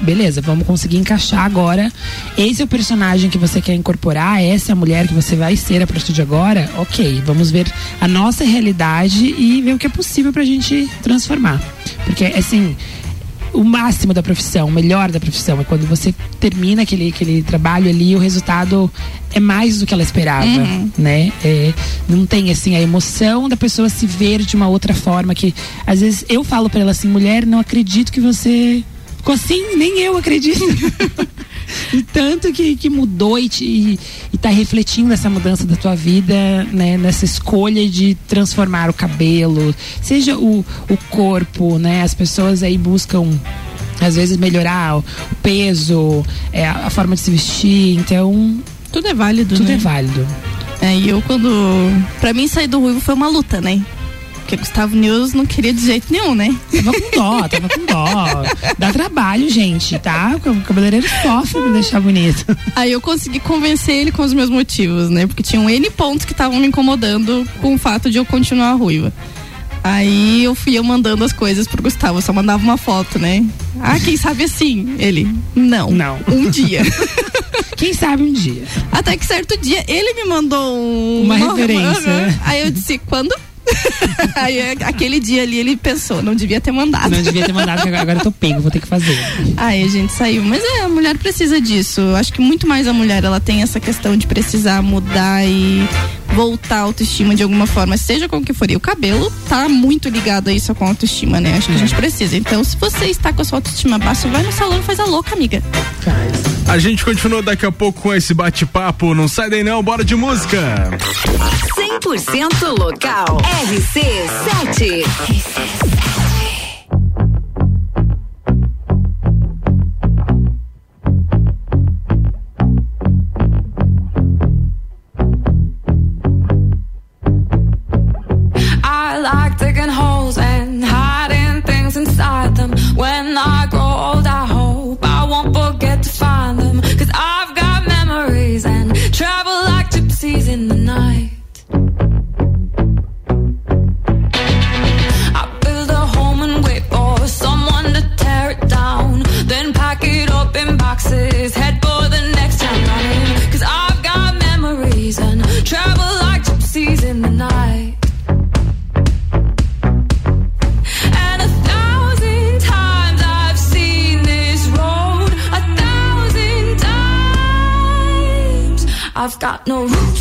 beleza, vamos conseguir encaixar agora. Esse é o personagem que você quer incorporar, essa é a mulher que você vai ser a partir de agora. Ok, vamos ver a nossa realidade e ver o que é possível pra gente transformar. Porque, assim, o máximo da profissão, o melhor da profissão é quando você termina aquele, aquele trabalho ali o resultado é mais do que ela esperava, Uhum. né? É, não tem assim a emoção da pessoa se ver de uma outra forma que às vezes eu falo pra ela assim, mulher, não acredito que você ficou assim, nem eu acredito. E tanto que, que mudou e, te, e, e tá refletindo essa mudança da tua vida, né? Nessa escolha de transformar o cabelo, seja o, o corpo, né? As pessoas aí buscam às vezes melhorar o peso, é, a, a forma de se vestir, então Tudo é válido, tudo né? é válido. É, e eu quando. Pra mim sair do ruivo foi uma luta, né? Porque Gustavo News não queria de jeito nenhum, né? Tava com dó, tava com dó. Dá trabalho, gente, tá? O cabeleireiro sofre pra deixar bonito. Aí eu consegui convencer ele com os meus motivos, né? Porque tinham N pontos que estavam me incomodando com o fato de eu continuar ruiva. Aí eu fui eu mandando as coisas pro Gustavo, eu só mandava uma foto, né? Ah, quem sabe assim? Ele, não. Não. Um dia. Quem sabe um dia. Até que certo dia ele me mandou um- Uma referência, Aham. né? Aí eu disse, quando? Aí aquele dia ali ele pensou, não devia ter mandado. Não devia ter mandado, agora eu tô pego, vou ter que fazer. Aí a gente saiu. Mas é, a mulher precisa disso. Acho que muito mais a mulher, ela tem essa questão de precisar mudar e voltar a autoestima de alguma forma, seja com o que for. E o cabelo tá muito ligado a isso com a autoestima, né? Acho que a gente precisa. Então, se você está com a sua autoestima baixa, vai no salão e faz a louca, amiga. A gente continua daqui a pouco com esse bate-papo. Não sai daí não, bora de música. 100% local. RC7. RC7. Got no roots,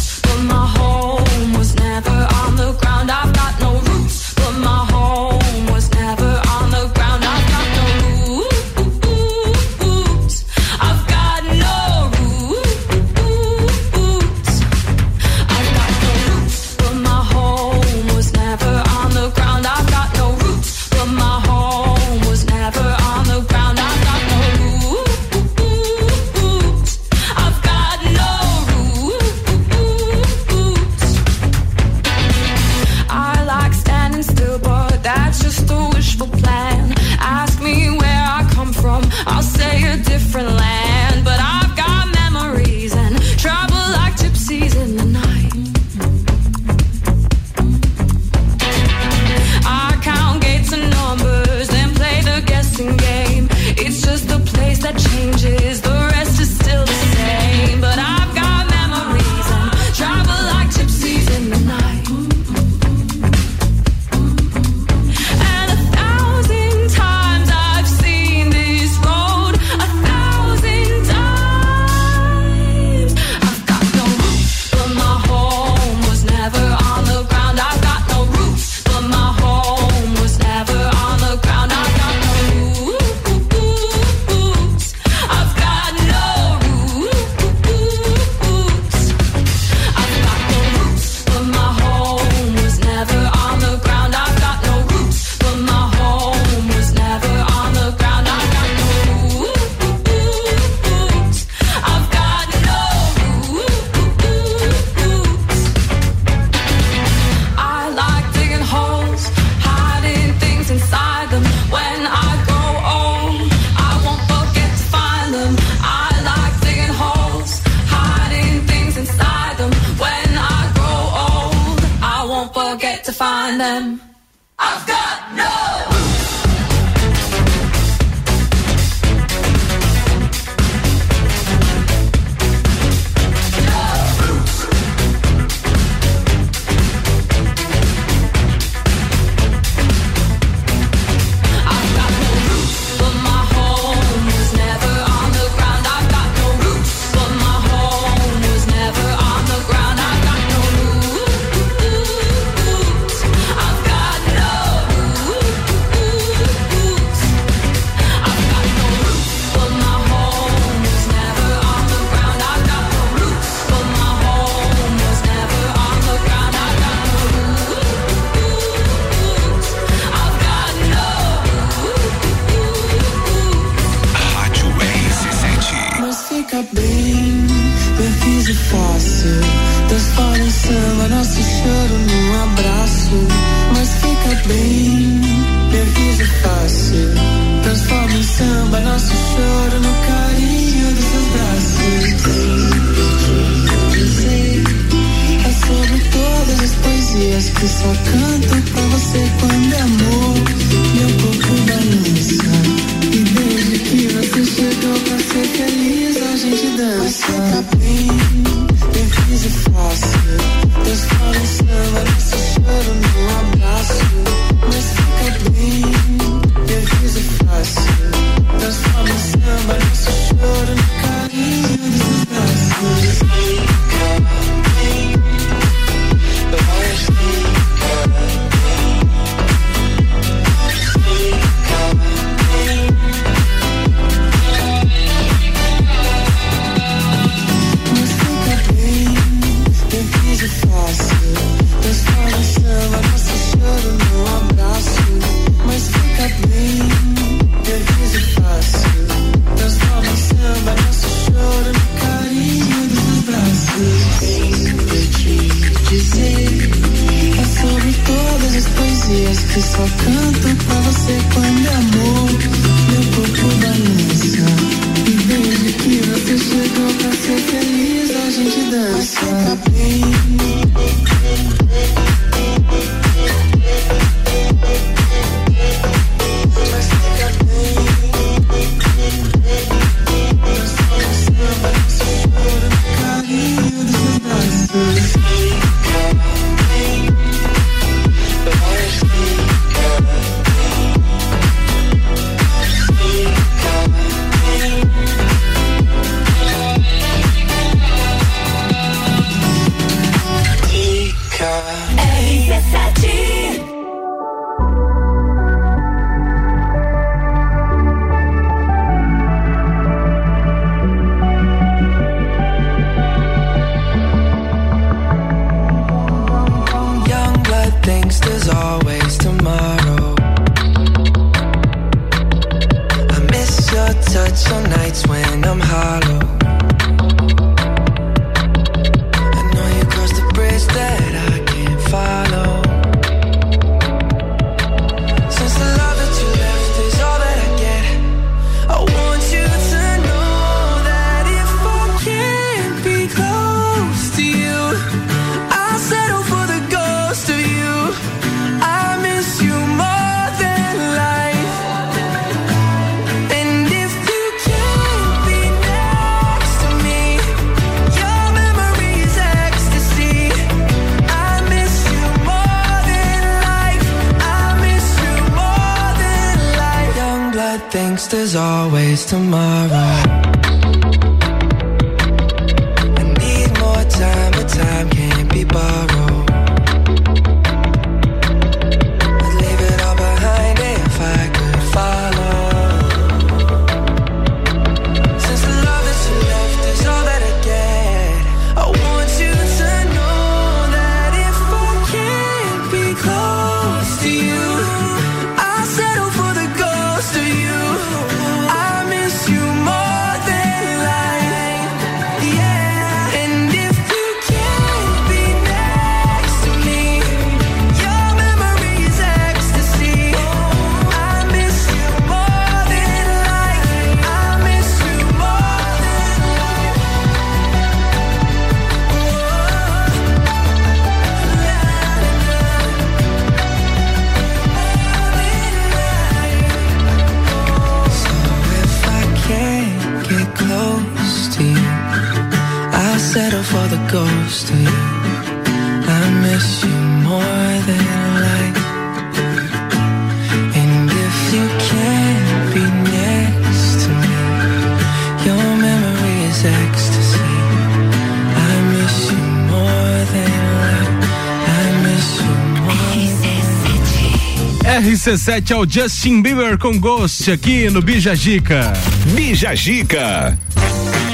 17 é o Justin Bieber com Ghost aqui no Bija Gica. Bija Gica.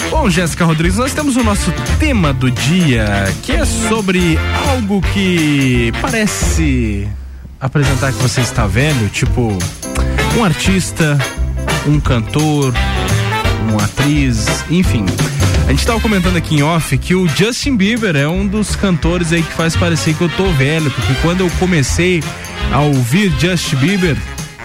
Bom, Jéssica Rodrigues, nós temos o nosso tema do dia, que é sobre algo que parece apresentar que você está vendo, tipo um artista, um cantor, uma atriz, enfim. A gente estava comentando aqui em off que o Justin Bieber é um dos cantores aí que faz parecer que eu tô velho, porque quando eu comecei a ouvir Justin Bieber,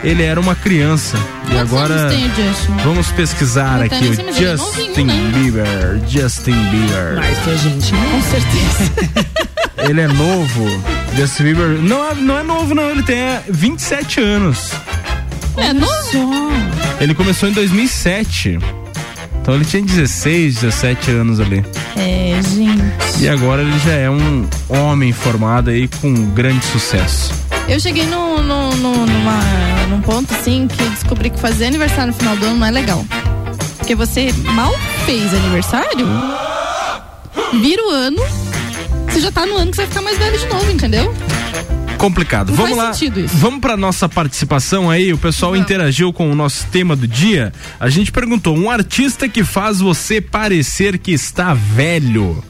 ele era uma criança. e Quantos agora anos tem o Justin? vamos pesquisar aqui o é Justin né? Bieber, Justin Bieber. Mais que a gente, né? Com certeza. Ele é novo. Justin Bieber não é, não é novo não, ele tem é, 27 anos. É novo. Ele começou em 2007. Então ele tinha 16, 17 anos ali. É, gente. E agora ele já é um homem formado aí com grande sucesso. Eu cheguei no, no, no- numa, num ponto assim que descobri que fazer aniversário no final do ano não é legal. Porque você mal fez aniversário, vira o ano, você já tá no ano que você vai ficar mais velho de novo, entendeu? Complicado. Não Vamos faz lá. Vamos para nossa participação aí. O pessoal interagiu com o nosso tema do dia. A gente perguntou: um artista que faz você parecer que está velho.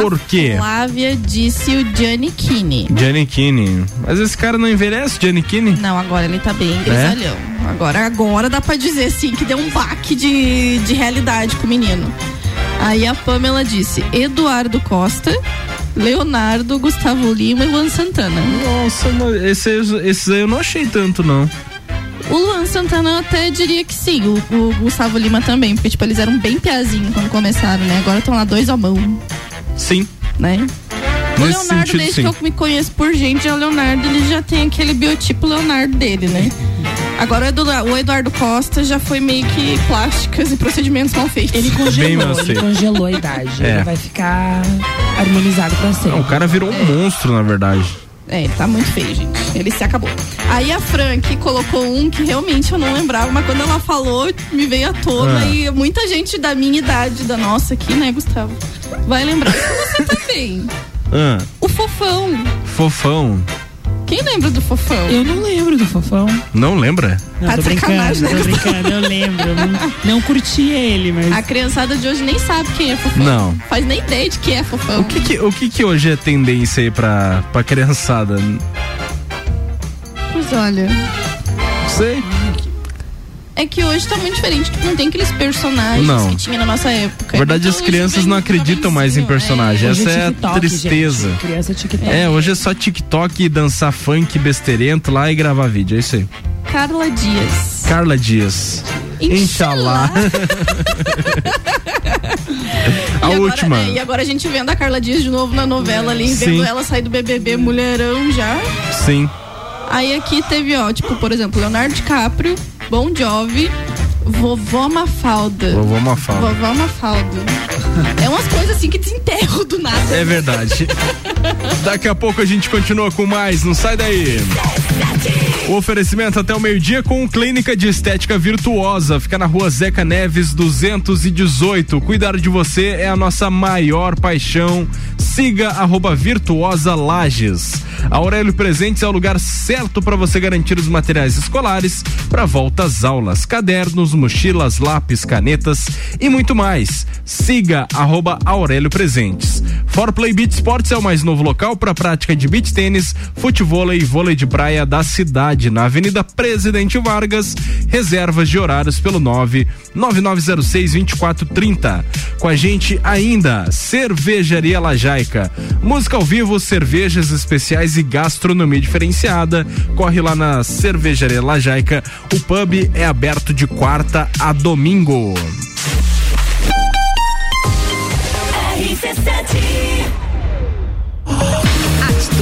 Por A quê? Flávia disse o Gianni Kini. Gianni Kini. Mas esse cara não envelhece, Gianni Kini? Não, agora ele tá É? bem grisalhão. Agora, agora dá pra dizer assim que deu um baque de, de realidade com o menino. Aí a Pamela disse: Eduardo Costa, Leonardo, Gustavo Lima e Luan Santana. Nossa, mas esse, esse aí eu não achei tanto, não. O Luan Santana eu até diria que sim, o, o Gustavo Lima também, porque tipo, eles eram bem piazinho quando começaram, né? Agora estão lá dois à mão, Sim. né? O Nesse Leonardo, sentido, desde sim. que eu me conheço por gente, é o Leonardo, ele já tem aquele biotipo Leonardo dele, né? Agora o Edu- o Eduardo Costa já foi meio que plásticas e procedimentos mal feitos. Ele congelou, ele congelou a idade. É. Ele vai ficar harmonizado pra sempre. Não, o cara virou um monstro, na verdade. É, ele tá muito feio, gente. Ele se acabou. Aí a Frank colocou um que realmente eu não lembrava, mas quando ela falou, me veio à tona. Ah. E muita gente da minha idade, da nossa aqui, né, Gustavo? Vai lembrar. Você também. Ah, O fofão. fofão. Quem lembra do fofão? Eu não lembro do fofão. Não lembra? Não, Tá tô brincando, sacanagem, tô né, brincando, eu lembro. Não, não curti ele, mas. A criançada de hoje nem sabe quem é fofão. Não. Faz nem ideia de quem é fofão. O que que, o que que hoje é tendência aí pra, pra criançada? Não Pois olha. sei. É que hoje tá muito diferente, tipo, não tem aqueles personagens Não. que tinha na nossa época. Na verdade, as Então, crianças hoje não acreditam mais em personagem. Hoje Essa é é a TikTok, tristeza. gente. Criança TikTok. É, hoje é só TikTok, dançar funk besteirento lá e gravar vídeo. É isso aí. Carla Dias. Carla Dias. Inshallah. a E agora, última. é, e agora a gente vendo a Carla Dias de novo na novela ali, Sim. vendo ela sair do BBB mulherão já. Sim. Aí aqui teve, ó, tipo, por exemplo, Leonardo DiCaprio, Bon Jovi, Vovó Mafalda. Vovó Mafalda. Vovó Mafalda. é umas coisas assim que desenterro do nada. É verdade. Daqui a pouco a gente continua com mais, não sai daí. O oferecimento até o meio-dia com Clínica de Estética Virtuosa. Fica na rua Zeca Neves 218. Cuidar de você é a nossa maior paixão. Siga arroba Virtuosa Lages. Aurélio Presentes é o lugar certo para você garantir os materiais escolares para volta às aulas, cadernos, mochilas, lápis, canetas e muito mais. Siga arroba Aurélio Presentes. For Play Beach Sports é o mais novo local para prática de beach tênis, futebol e vôlei de praia da cidade, na Avenida Presidente Vargas. Reservas de horários pelo 9 9906 2430. Com a gente ainda, Cervejaria Lajaica. Música ao vivo, cervejas especiais e gastronomia diferenciada. Corre lá na Cervejaria Lajaica. O pub é aberto de quarta a domingo.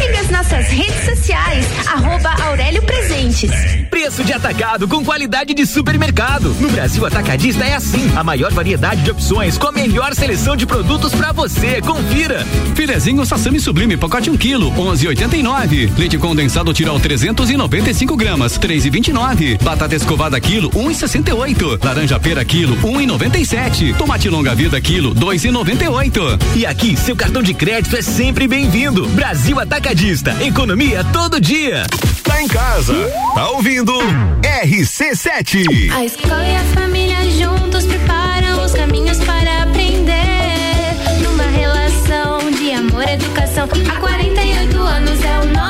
Siga as nossas redes sociais, arroba Aurélio Presentes. Preço de atacado com qualidade de supermercado. No Brasil Atacadista é assim, a maior variedade de opções com a melhor seleção de produtos para você. Confira. Filezinho Sassami Sublime, pacote 1 um quilo, 11,89. Leite condensado Tirol 395 gramas, 3,29. Batata escovada quilo, 1,68. Laranja pera quilo, 1,97. Tomate longa vida quilo, 2,98. E aqui, seu cartão de crédito é sempre bem-vindo. Brasil Atacadista, economia todo dia. Tá em casa, tá ouvindo RC7. A escola e a família juntos preparam os caminhos para aprender. Numa relação de amor e educação. Há 48 anos é o nosso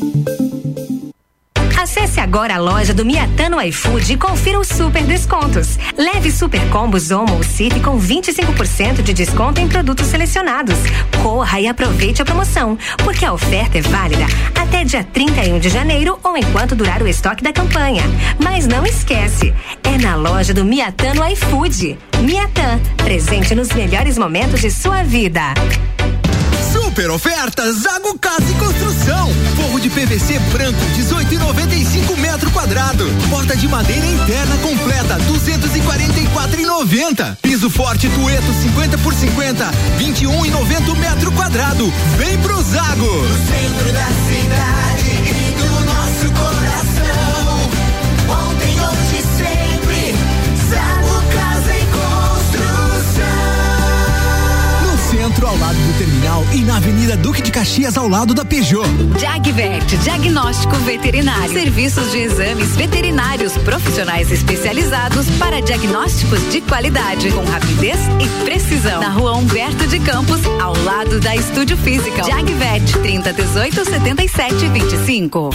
Acesse agora a loja do Miatano iFood e confira os super descontos. Leve super combos Omo ou Cif com 25% de desconto em produtos selecionados. Corra e aproveite a promoção, porque a oferta é válida até dia 31 de janeiro ou enquanto durar o estoque da campanha. Mas não esquece, é na loja do Miatano iFood. Miatan, presente nos melhores momentos de sua vida. Super ofertas Zago Casa e Construção. Forro de PVC branco 18,95 metro quadrado. Porta de madeira interna completa 244,90. Piso forte Tueto 50 por 50 21,90 metro quadrado. Vem pro Zago. No centro da cidade e do nosso coração. Centro, ao lado do terminal e na Avenida Duque de Caxias, ao lado da Peugeot. Jagvet, diagnóstico veterinário. Serviços de exames veterinários profissionais especializados para diagnósticos de qualidade, com rapidez e precisão. Na rua Humberto de Campos, ao lado da Estúdio Física. Jagvet, 30 18 77 25.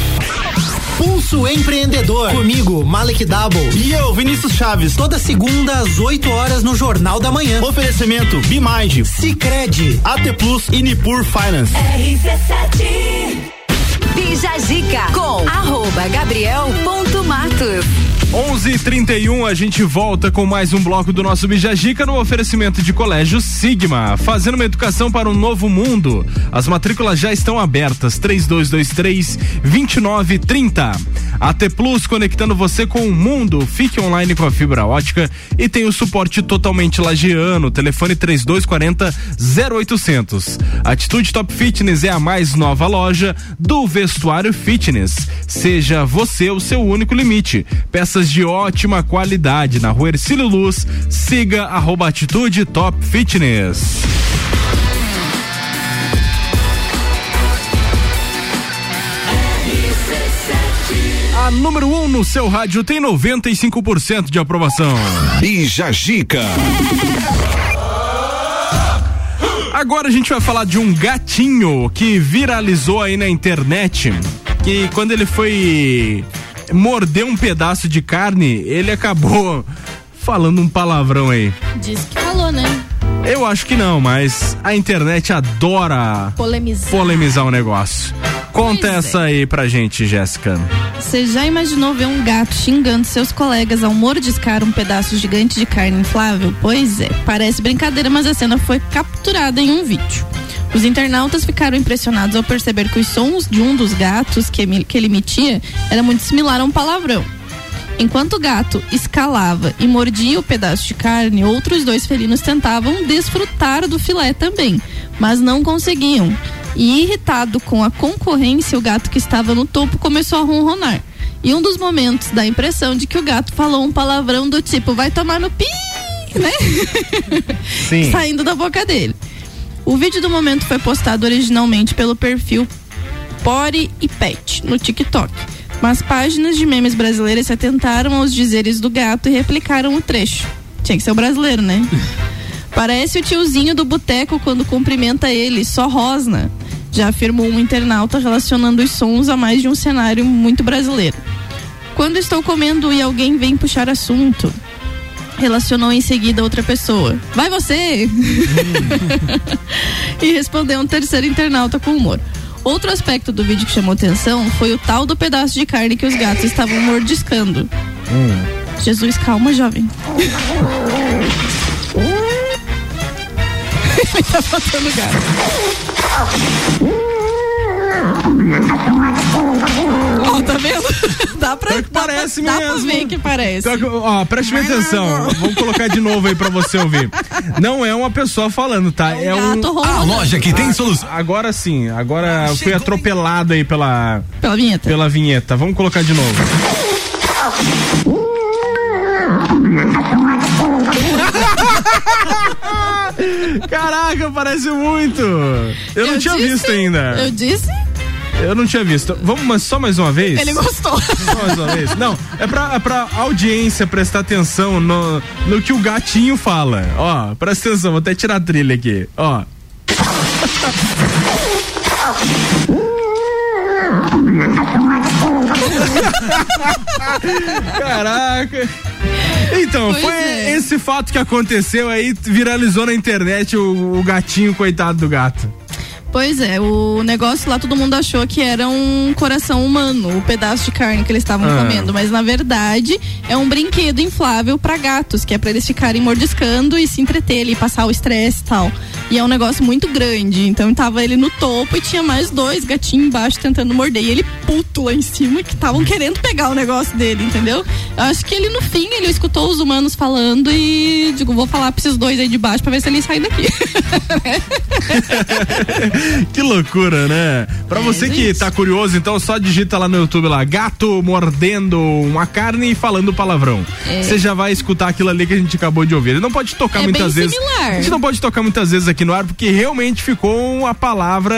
Pulso Empreendedor. Comigo, Malek Double. E eu, Vinícius Chaves. Toda segunda às 8 horas no Jornal da Manhã. Oferecimento Bimind, Cicred, AT Plus e Nipur Finance. RC7 Bija Zica com arroba Gabriel ponto Matos. 11:31 a gente volta com mais um bloco do nosso Bijagica no oferecimento de Colégio Sigma, fazendo uma educação para um novo mundo. As matrículas já estão abertas. 3223 2930. AT Plus conectando você com o mundo. Fique online com a fibra ótica e tem o suporte totalmente lagiano. Telefone 3240 0800. Atitude Top Fitness é a mais nova loja do vestuário fitness. Seja você o seu único limite. Peças de ótima qualidade na rua Ercílio Luz. Siga arroba Atitude Top Fitness. A número 1 um no seu rádio tem 95% de aprovação. Bija Gica. Agora a gente vai falar de um gatinho que viralizou aí na internet. Que quando ele foi morder um pedaço de carne, ele acabou falando um palavrão aí. Diz que falou, né? Eu acho que não, mas a internet adora Polemizar. polemizar o negócio. Conta essa aí pra gente, Jéssica. Você já imaginou ver um gato xingando seus colegas ao mordiscar um pedaço gigante de carne inflável? Pois é, parece brincadeira, mas a cena foi capturada em um vídeo. Os internautas ficaram impressionados ao perceber que os sons de um dos gatos que, que ele emitia era muito similar a um palavrão. Enquanto o gato escalava e mordia o pedaço de carne, outros dois felinos tentavam desfrutar do filé também, mas não conseguiam. E irritado com a concorrência, o gato que estava no topo começou a ronronar. E um dos momentos dá a impressão de que o gato falou um palavrão do tipo, vai tomar no pi, né? Sim. Saindo da boca dele. O vídeo do momento foi postado originalmente pelo perfil Pori e Pet no TikTok. Mas páginas de memes brasileiras se atentaram aos dizeres do gato e replicaram o trecho. Tinha que ser o brasileiro, né? Parece o tiozinho do boteco quando cumprimenta ele, só rosna. Já afirmou um internauta relacionando os sons a mais de um cenário muito brasileiro. Quando estou comendo e alguém vem puxar assunto, relacionou em seguida outra pessoa. Vai você! e respondeu um terceiro internauta com humor. Outro aspecto do vídeo que chamou atenção foi o tal do pedaço de carne que os gatos estavam mordiscando. Jesus, calma, jovem. Ele tá faltando gato. Ó, tá vendo? Dá pra, dá parece pra, dá mesmo. pra ver que parece. Pior que- Ó, preste bem atenção. Vamos colocar de novo aí pra você ouvir. Não é uma pessoa falando, tá? É um. gato ronronando. A loja que tem solução. Agora sim, agora eu fui atropelado aí pela. Pela vinheta. Pela vinheta. Vamos colocar de novo. Caraca, parece muito. Eu, não Eu tinha disse- visto ainda. Eu disse? Eu não tinha visto. Vamos só mais uma vez? Ele gostou. Só mais uma vez? Não, é pra, é pra audiência prestar atenção no, no que o gatinho fala. Ó, presta atenção, vou até tirar a trilha aqui. Ó. Caraca. Então, Pois foi é. esse fato que aconteceu aí, viralizou na internet o, o gatinho, coitado do gato. Pois é, o negócio lá todo mundo achou que era um coração humano, o pedaço de carne que eles estavam Ah. comendo, mas na verdade é um brinquedo inflável pra gatos, que é pra eles ficarem mordiscando e se entreter e passar o estresse e tal. E é um negócio muito grande, então tava ele no topo e tinha mais dois gatinhos embaixo tentando morder. E ele puto lá em cima que estavam querendo pegar o negócio dele, entendeu? Eu acho que ele no fim ele escutou os humanos falando e digo, vou falar pra esses dois aí de baixo pra ver se eles saem daqui. que loucura, né? Pra você que tá curioso, então só digita lá no YouTube lá, gato mordendo uma carne e falando palavrão. É. Você já vai escutar aquilo ali que a gente acabou de ouvir. Ele não pode tocar É muitas vezes. similar. A gente não pode tocar muitas vezes aqui no ar porque realmente ficou a palavra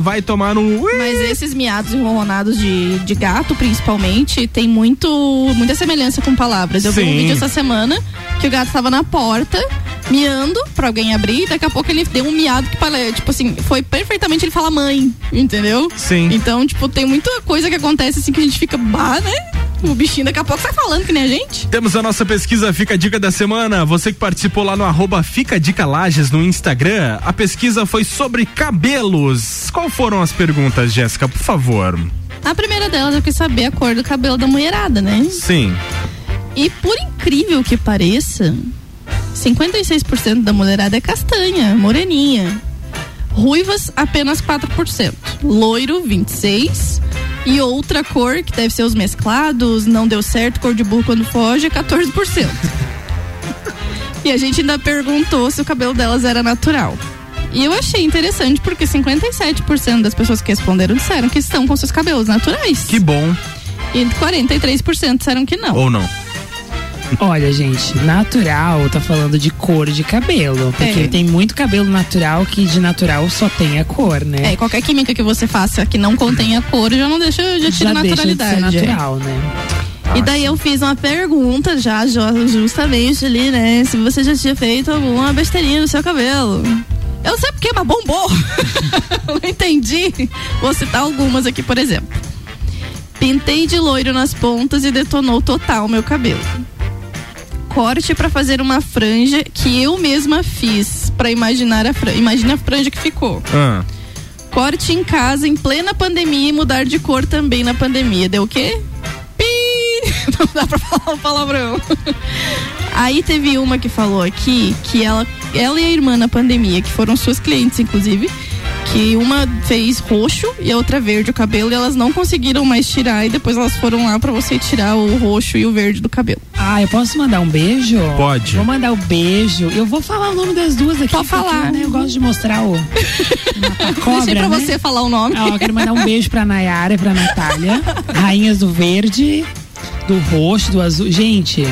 vai tomar no Mas esses miados e ronronados de, de gato, principalmente, tem muito, muita semelhança com palavras. Eu vi Sim. um vídeo essa semana que o gato tava na porta, miando pra alguém abrir, e daqui a pouco ele deu um miado que, tipo assim, foi perfeitamente ele fala mãe, entendeu? Sim. Então, tipo, tem muita coisa que acontece assim que a gente fica, bah, né? O bichinho daqui a pouco sai falando que nem a gente. Temos a nossa pesquisa Fica a Dica da Semana. Você que participou lá no arroba Fica Dica Lages no Instagram, a pesquisa foi sobre cabelos. Qual foram as perguntas, Jéssica, por favor? A primeira delas eu quis saber a cor do cabelo da mulherada, né? Sim. E por incrível que pareça, 56% da mulherada é castanha, moreninha. Ruivas, apenas 4%. Loiro, 26%. E outra cor, que deve ser os mesclados, não deu certo, cor de burro quando foge, é 14%. e a gente ainda perguntou se o cabelo delas era natural. E eu achei interessante porque 57% das pessoas que responderam disseram que estão com seus cabelos naturais. Que bom. E 43% disseram que não. Ou não? Olha, gente, natural tá falando de cor de cabelo. Porque É. tem muito cabelo natural que de natural só tem a cor, né? É, e qualquer química que você faça que não contenha cor já não deixa, já tira Já deixa de naturalidade. ser é. natural, né? E daí eu fiz uma pergunta já, justamente ali, né? Se você já tinha feito alguma besteirinha no seu cabelo. Eu não sei porque, mas bombou. não entendi. Vou citar algumas aqui, por exemplo. Pintei de loiro nas pontas e detonou total meu cabelo. Corte pra fazer uma franja que eu mesma fiz pra imaginar a franja. Imagina a franja que ficou. Ah. Corte em casa em plena pandemia e mudar de cor também na pandemia. Deu o quê? Pi! Não dá pra falar o palavrão. Aí teve uma que falou aqui que ela, ela e a irmã na pandemia, que foram suas clientes, inclusive, que uma fez roxo e a outra verde o cabelo e elas não conseguiram mais tirar e depois elas foram lá pra você tirar o roxo e o verde do cabelo. Ah, eu posso mandar um beijo? Pode. Vou mandar o beijo. Eu vou falar o nome das duas aqui. Pode falar. né, eu gosto de mostrar o. Cobra, Deixei pra né? você falar o nome. Ó, eu quero mandar um beijo pra Nayara e pra Natália. Rainhas do verde, do roxo, do azul. Gente,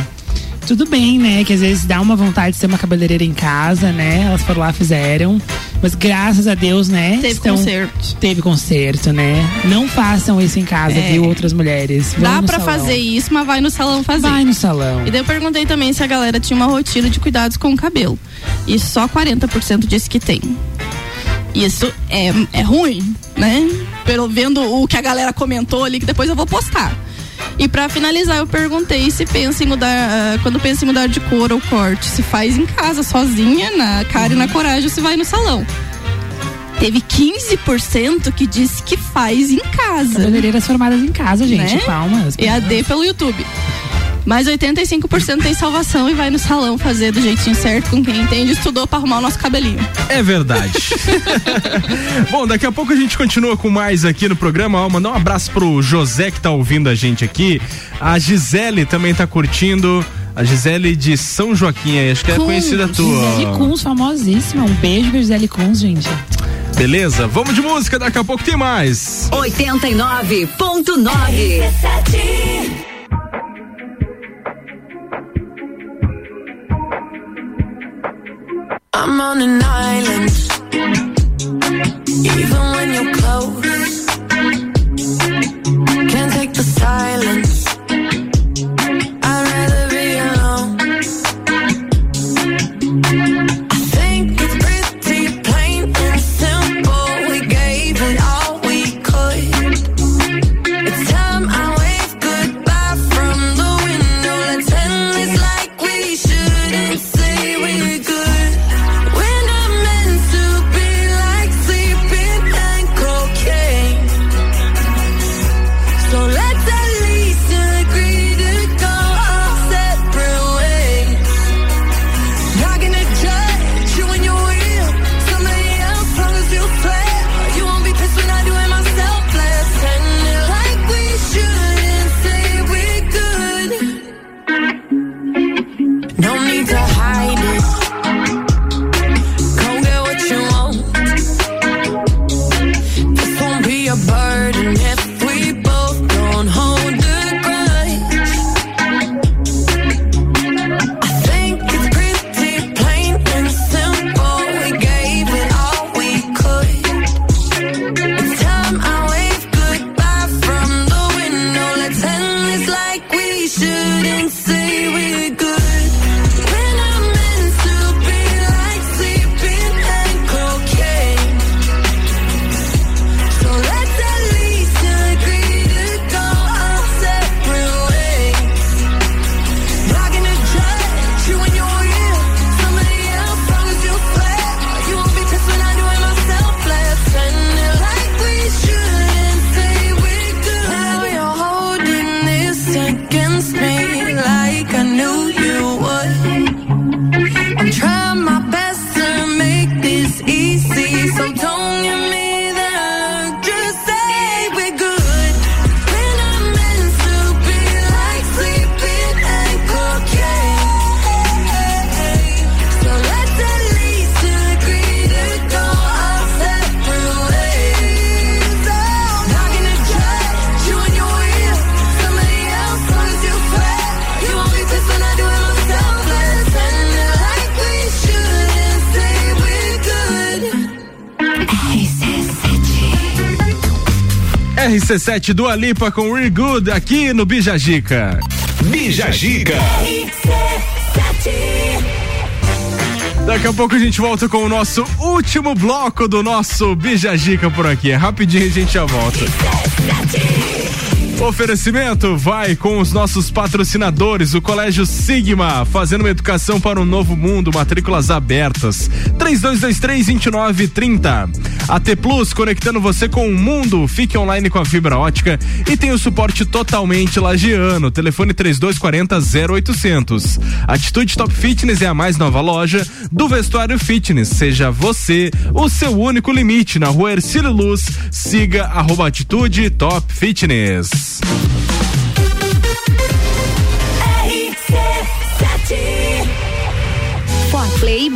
tudo bem, né? Que às vezes dá uma vontade de ser uma cabeleireira em casa, né? Elas foram lá, fizeram. Mas graças a Deus, né? Teve concerto. Teve concerto, né? Não façam isso em casa, É. viu? Outras mulheres. Vão Dá salão. fazer isso, mas vai no salão fazer. Vai no salão. E daí eu perguntei também se a galera tinha uma rotina de cuidados com o cabelo. E só 40% disse que tem. Isso é, é ruim, né? Pelo vendo o que a galera comentou ali, que depois eu vou postar. E pra finalizar, eu perguntei se pensa em mudar, ah, quando pensa em mudar de cor ou corte, se faz em casa, sozinha, na cara e na coragem, ou se vai no salão. Teve 15% que disse que faz em casa. Cabeleireiras formadas em casa, gente. Né? Palmas. EAD pelo YouTube. Mas 85% tem salvação e vai no salão fazer do jeitinho certo com quem entende, estudou pra arrumar o nosso cabelinho. É verdade. Bom, daqui a pouco a gente continua com mais aqui no programa. Ó, mandar um abraço pro José que tá ouvindo a gente aqui. A Gisele também tá curtindo. A Gisele de São Joaquim, aí, acho que é conhecida tua. Gisele Kunz, famosíssima. Um beijo pra Gisele Kunz, gente. Beleza? Vamos de música, daqui a pouco tem mais. 89.9 I'm on an island. Even when you're close, RC7 do Alipa com We're Good aqui no Bijagica. Bijagica. Daqui a pouco a gente volta com o nosso último bloco do nosso Bijagica por aqui. É rapidinho a gente já volta. Oferecimento vai com os nossos patrocinadores, o Colégio Sigma, fazendo uma educação para um novo mundo, matrículas abertas. 3223-2930. AT Plus, conectando você com o mundo. Fique online com a fibra ótica e tem o suporte totalmente lagiano. Telefone 3240 0800. Atitude Top Fitness é a mais nova loja do vestuário fitness. Seja você o seu único limite. Na rua Ercílio Luz, siga arroba Atitude Top Fitness.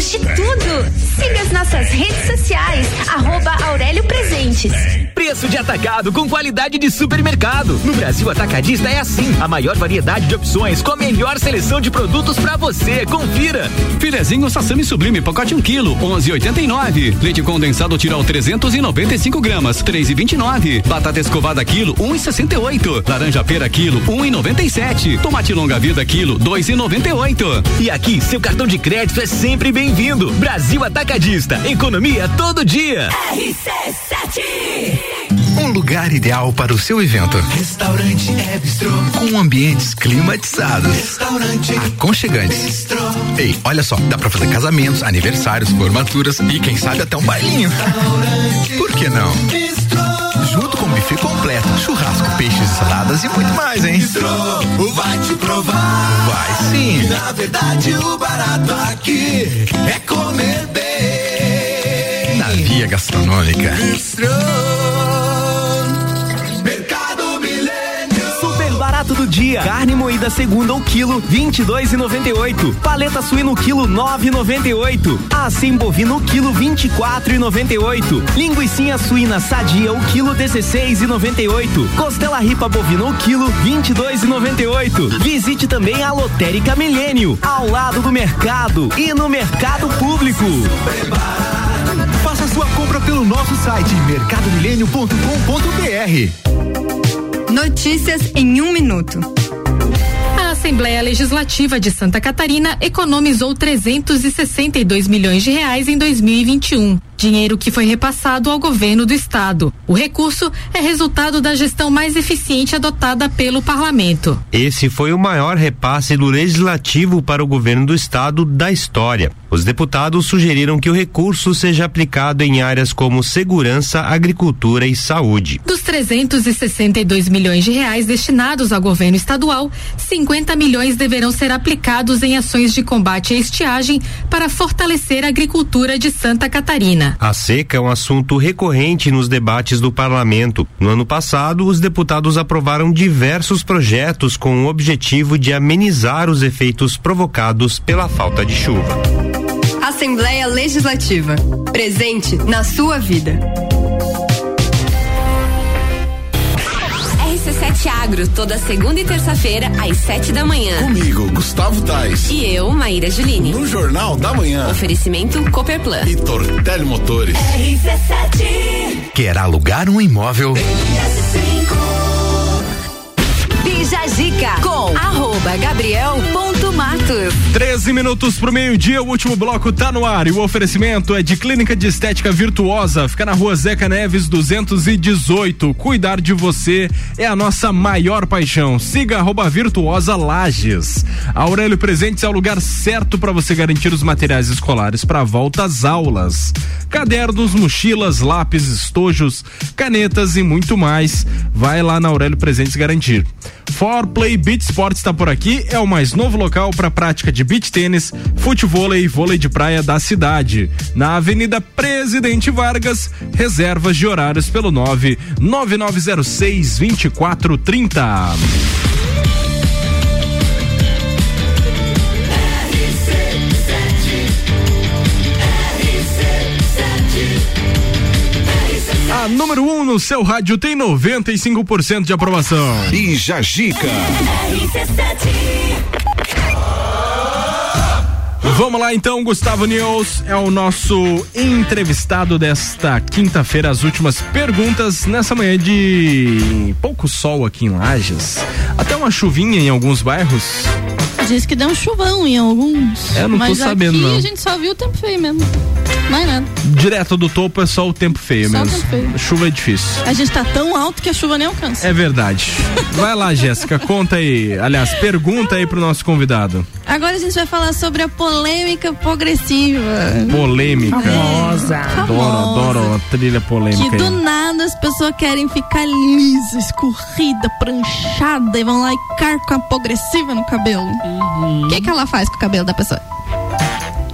Temos de tudo. Siga as nossas redes sociais, arroba Aurélio Presentes. Preço de atacado com qualidade de supermercado. No Brasil Atacadista é assim. A maior variedade de opções com a melhor seleção de produtos para você. Confira. Filezinho Sassami Sublime, pacote 1 um quilo, 11,89. Leite condensado Tirol 395 gramas, 3,29. Batata escovada quilo, 1,68. Laranja pera quilo, 1,97. Tomate longa vida quilo, 2,98. E aqui, seu cartão de crédito é sempre bem-vindo. Brasil Atacadista. Economia todo dia. Um lugar ideal para o seu evento. Restaurante é bistrô. Com ambientes climatizados. Restaurante Aconchegantes. bistrô. Ei, olha só, dá pra fazer casamentos, aniversários, formaturas e quem sabe até um bailinho. Por que não? Junto com buffet completo, churrasco, peixes, saladas e muito mais, hein? Bistrô, vai te provar. Vai sim. Na verdade, o barato aqui é comer bem. Na via gastronômica. Bistrô, do dia. Carne moída segunda o quilo, 22,98. Paleta suíno quilo, 9,98. Assim bovino quilo, 24,98. Linguiça suína sadia o quilo, 16,98. Costela ripa bovina o quilo, 22,98. Visite também a Lotérica Milênio, ao lado do mercado e no mercado público. Faça sua compra pelo nosso site mercadomilênio.com.br. Notícias em um minuto. A Assembleia Legislativa de Santa Catarina economizou 362 milhões de reais em 2021. Dinheiro que foi repassado ao governo do estado. O recurso é resultado da gestão mais eficiente adotada pelo parlamento. Esse foi o maior repasse do legislativo para o governo do estado da história. Os deputados sugeriram que o recurso seja aplicado em áreas como segurança, agricultura e saúde. Dos 362 milhões de reais destinados ao governo estadual, 50 milhões deverão ser aplicados em ações de combate à estiagem para fortalecer a agricultura de Santa Catarina. A seca é um assunto recorrente nos debates do parlamento. No ano passado, os deputados aprovaram diversos projetos com o objetivo de amenizar os efeitos provocados pela falta de chuva. Assembleia Legislativa. Presente na sua vida. Debate Agro, toda segunda e terça-feira, às sete da manhã. Comigo, Gustavo Tais. E eu, Maíra Juline. No Jornal da Manhã. Oferecimento Copperplan. E Tortel Motores. RC7. Quer alugar um imóvel? Jajica com arroba 13 minutos pro meio-dia, o último bloco tá no ar e o oferecimento é de Clínica de Estética Virtuosa. Fica na rua Zeca Neves 218. Cuidar de você é a nossa maior paixão. Siga arroba Virtuosa Lages. Aurélio Presentes é o lugar certo para você garantir os materiais escolares para volta às aulas. Cadernos, mochilas, lápis, estojos, canetas e muito mais. Vai lá na Aurélio Presentes garantir. For Play Beach Sports está por aqui, é o mais novo local para prática de beach tênis, futebol e vôlei de praia da cidade. Na Avenida Presidente Vargas, reservas de horários pelo 9 9906 2430. A número 1 um no seu rádio tem 95% de aprovação. Bija Gica. Vamos lá então, Gustavo News é o nosso entrevistado desta quinta-feira. As últimas perguntas nessa manhã de pouco sol aqui em Lages. Até uma chuvinha em alguns bairros. Diz que deu um chuvão em alguns. É, não tô mas sabendo, aqui não. a gente só viu o tempo feio mesmo. Mais nada. Direto do topo é só o tempo feio Só o mesmo. tempo feio. Chuva é difícil. A gente tá tão alto que a chuva nem alcança. É verdade. Vai lá, Jéssica, conta aí. Aliás, pergunta aí pro nosso convidado. Agora a gente vai falar sobre a polêmica progressiva. Polêmica. Famosa. Adoro, adoro a trilha polêmica. Que do aí. nada as pessoas querem ficar lisa, escorrida, pranchada e vão lá e carcam a progressiva no cabelo. O que, que ela faz com o cabelo da pessoa?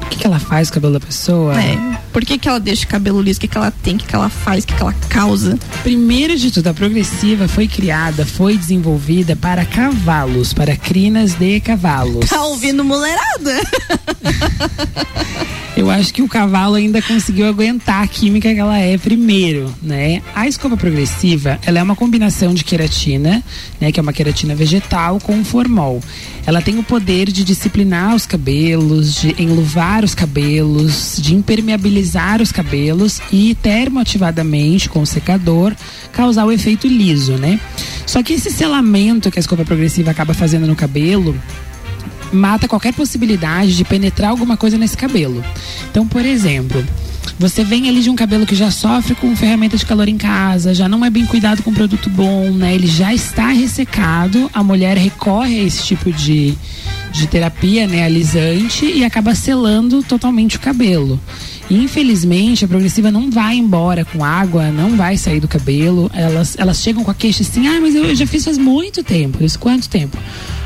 O que, que ela faz com o cabelo da pessoa? É. Por que, que ela deixa o cabelo liso? O que, que ela tem? O que, que ela faz? O que, que ela causa? Primeiro de tudo, a progressiva foi criada, foi desenvolvida para cavalos, para crinas de cavalos. Tá ouvindo mulherada? Eu acho que o cavalo ainda conseguiu aguentar a química que ela é primeiro, né? A escova progressiva, ela é uma combinação de queratina, né, que é uma queratina vegetal com formol. Ela tem o poder de disciplinar os cabelos, de enluvar os cabelos, de impermeabilizar os cabelos e termoativadamente com o secador causar o efeito liso, né? Só que esse selamento que a escova progressiva acaba fazendo no cabelo, mata qualquer possibilidade de penetrar alguma coisa nesse cabelo. Então, por exemplo, você vem ali de um cabelo que já sofre com ferramenta de calor em casa, já não é bem cuidado com produto bom, né? Ele já está ressecado, a mulher recorre a esse tipo de, de terapia, né, alisante e acaba selando totalmente o cabelo. Infelizmente, a progressiva não vai embora com água, não vai sair do cabelo. Elas, elas chegam com a queixa assim: ah, mas eu, já fiz faz muito tempo. Isso quanto tempo?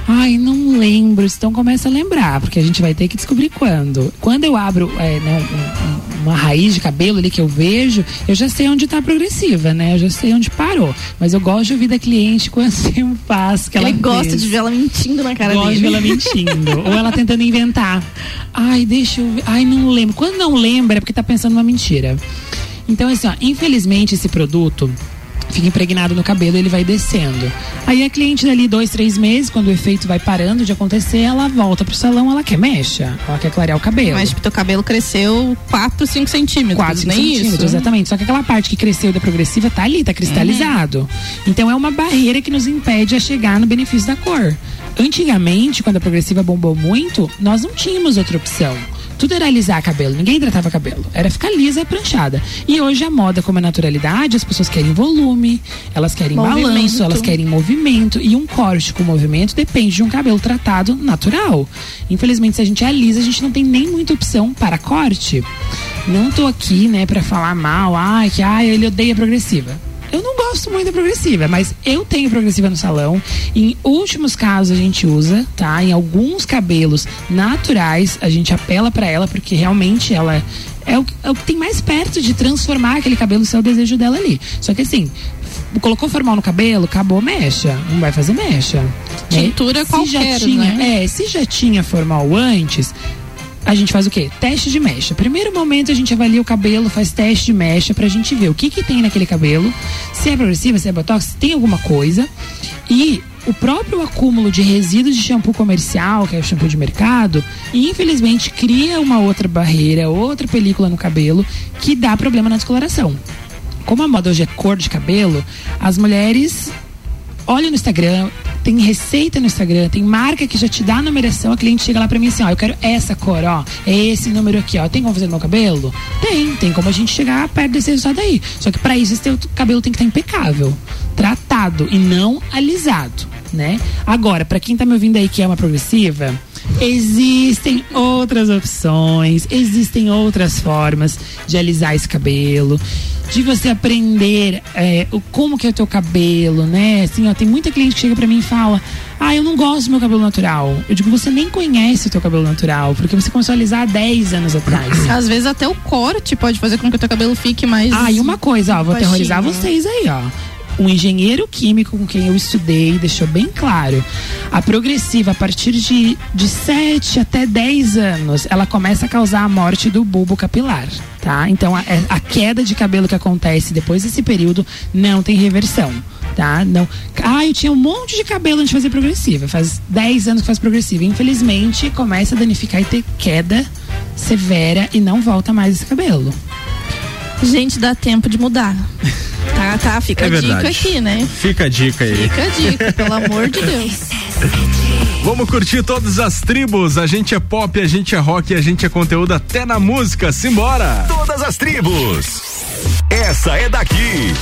Ai, não lembro. Então começa a lembrar, porque a gente vai ter que descobrir quando. Quando eu abro é, né, um- uma raiz de cabelo ali que eu vejo, eu já sei onde tá a progressiva, né? Eu já sei onde parou. Mas eu gosto de ouvir da cliente quanto tempo faz que ela Ele gosta fez. de ver ela mentindo na cara Gosto dele. de ver ela mentindo. Ou ela tentando inventar. Ai, deixa eu ver. Ai, não lembro. Quando não lembra é porque tá pensando numa mentira. Então, assim, ó, infelizmente esse produto fica impregnado no cabelo e ele vai descendo. Aí a cliente dali dois, três meses, quando o efeito vai parando de acontecer, ela volta pro salão, ela quer mecha, ela quer clarear o cabelo. Mas teu cabelo cresceu 4, 5 centímetros. 4, nem centímetros, isso. exatamente. Só que aquela parte que cresceu da progressiva tá ali, tá cristalizado. Então é uma barreira que nos impede a chegar no benefício da cor. Antigamente, quando a progressiva bombou muito, nós não tínhamos outra opção. Tudo era alisar cabelo, ninguém hidratava cabelo. Era ficar lisa e pranchada. E hoje a moda, como a naturalidade, as pessoas querem volume, elas querem Movimento. balanço, elas querem movimento. E um corte com movimento depende de um cabelo tratado natural. Infelizmente, se a gente alisa, a gente não tem nem muita opção para corte. Não tô aqui, né, pra falar mal, ai, que ai, ele odeia progressiva. Eu não gosto muito da progressiva, mas eu tenho progressiva no salão. Em últimos casos a gente usa, tá? Em alguns cabelos naturais a gente apela pra ela porque realmente ela é o, é o que tem mais perto de transformar aquele cabelo se é o desejo dela ali. Só que assim, colocou formal no cabelo, acabou mecha, não vai fazer mecha. né? Tintura se qualquer, já tinha, né? é, se já tinha formal antes, a gente faz o quê? Teste de mecha. Primeiro momento a gente avalia o cabelo, faz teste de mecha pra gente ver o que que tem naquele cabelo, se é progressiva, se é botox, se tem alguma coisa. E o próprio acúmulo de resíduos de shampoo comercial, que é o shampoo de mercado, infelizmente cria uma outra barreira, outra película no cabelo que dá problema na descoloração. Como a moda hoje é cor de cabelo, as mulheres olha no Instagram, tem receita no Instagram, tem marca que já te dá a numeração, a cliente chega lá pra mim assim, ó, eu quero essa cor, ó, é esse número aqui, ó, tem como fazer no meu cabelo? Tem, tem como a gente chegar perto desse resultado aí. Só que pra isso, esse teu cabelo tem que estar impecável, tratado e não alisado, né? Agora, pra quem tá me ouvindo aí que é uma progressiva, Existem outras opções, existem outras formas de alisar esse cabelo, de você aprender é, o, como que é o teu cabelo, né? Assim, ó, tem muita cliente que chega pra mim e fala: Ah, eu não gosto do meu cabelo natural. Eu digo, você nem conhece o teu cabelo natural, porque você começou a alisar há 10 anos atrás. Às vezes até o corte pode fazer com que o teu cabelo fique mais. Ah, e uma coisa, ó, vou baixinho. aterrorizar vocês aí, ó. Um engenheiro químico com quem eu estudei deixou bem claro. A progressiva, a partir de, de 7 até 10 anos, ela começa a causar a morte do bulbo capilar, tá? Então, a, a queda de cabelo que acontece depois desse período não tem reversão, tá? Não. Ah, eu tinha um monte de cabelo antes de fazer progressiva. Faz 10 anos que faz progressiva. Infelizmente, começa a danificar e ter queda severa e não volta mais esse cabelo. Gente, dá tempo de mudar. Tá, tá, fica É a dica aqui, né? Fica a dica aí. Fica a dica, pelo amor de Deus. Vamos curtir todas as tribos. A gente é pop, a gente é rock, a gente é conteúdo até na música. Simbora! Todas as tribos. Essa é daqui.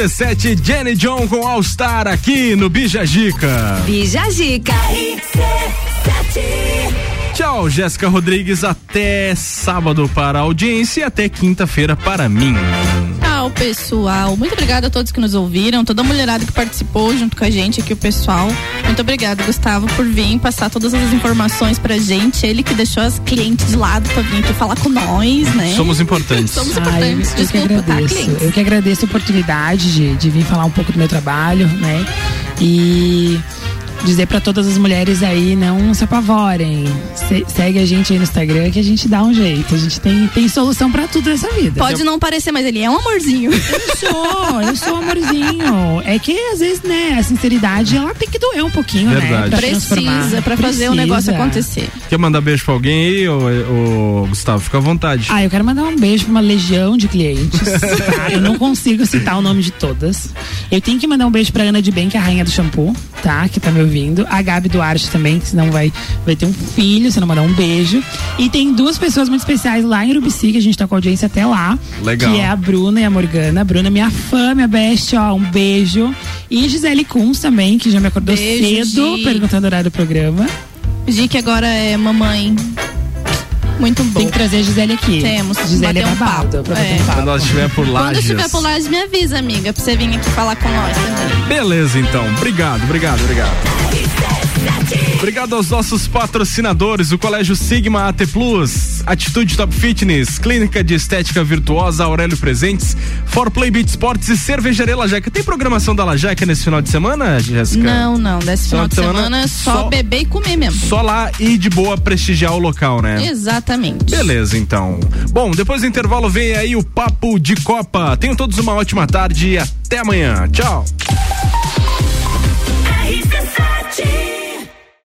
RC7 Jenny John com All Star aqui no Bijagica. Bijagica. Tchau, Jéssica Rodrigues. Até sábado para a audiência e até quinta-feira para mim. Pessoal. Muito obrigada a todos que nos ouviram, toda a mulherada que participou junto com a gente aqui, o pessoal. Muito obrigada, Gustavo, por vir passar todas as informações pra gente. Ele que deixou as clientes de lado pra vir aqui falar com nós, né? Somos importantes. Somos importantes. eu, eu que Desculpa, tá, agradeço. clientes? eu que agradeço a oportunidade de, de vir falar um pouco do meu trabalho, né? E dizer pra todas as mulheres aí, não se apavorem. Se- segue a gente aí no Instagram que a gente dá um jeito. A gente tem, tem solução pra tudo nessa vida. Pode não parecer, mas ele é um amorzinho. Eu sou, eu sou amorzinho. É que às vezes, né, a sinceridade ela tem que doer um pouquinho, Verdade. né? Pra Precisa, pra fazer o Precisa. negócio acontecer. Quer mandar beijo pra alguém aí, ô, ô, Gustavo? Fica à vontade. Ah, eu quero mandar um beijo pra uma legião de clientes. Eu não consigo citar o nome de todas. Eu tenho que mandar um beijo pra Ana de Bem, que é a rainha do shampoo, tá? Que tá me ouvindo. A Gabi Duarte também, que senão vai, vai ter um filho, se não mandar um beijo. E tem duas pessoas muito especiais lá em Urubici, que a gente tá com audiência até lá. Legal. Que é a Bruna e a Morgana. A Bruna é minha fã, minha best, ó. Um beijo. E Gisele Kunz também, que já me acordou Beijo, cedo, perguntando o horário do programa. Gi, que agora é mamãe. Muito bom. Tem que trazer a Gisele aqui. Temos. Gisele é um babado. pra É. um papo. Quando ela estiver por lá. Quando estiver por lá, me avisa, amiga, pra você vir aqui falar com nós também. Beleza, então. Obrigado, obrigado, obrigado. Obrigado aos nossos patrocinadores, o Colégio Sigma AT Plus, Atitude Top Fitness, Clínica de Estética Virtuosa Aurélio Presentes, For Play Beat Sports e Cervejaria Lajeca. Tem programação da Lajeca nesse final de semana, Jéssica? Não, não. Desse final de semana, só, só- beber e comer mesmo. Só lá e de boa prestigiar o local, né? Exatamente. Beleza, então. Bom, depois do intervalo vem aí o Papo de Copa. Tenham todos uma ótima tarde e até amanhã. Tchau. RC7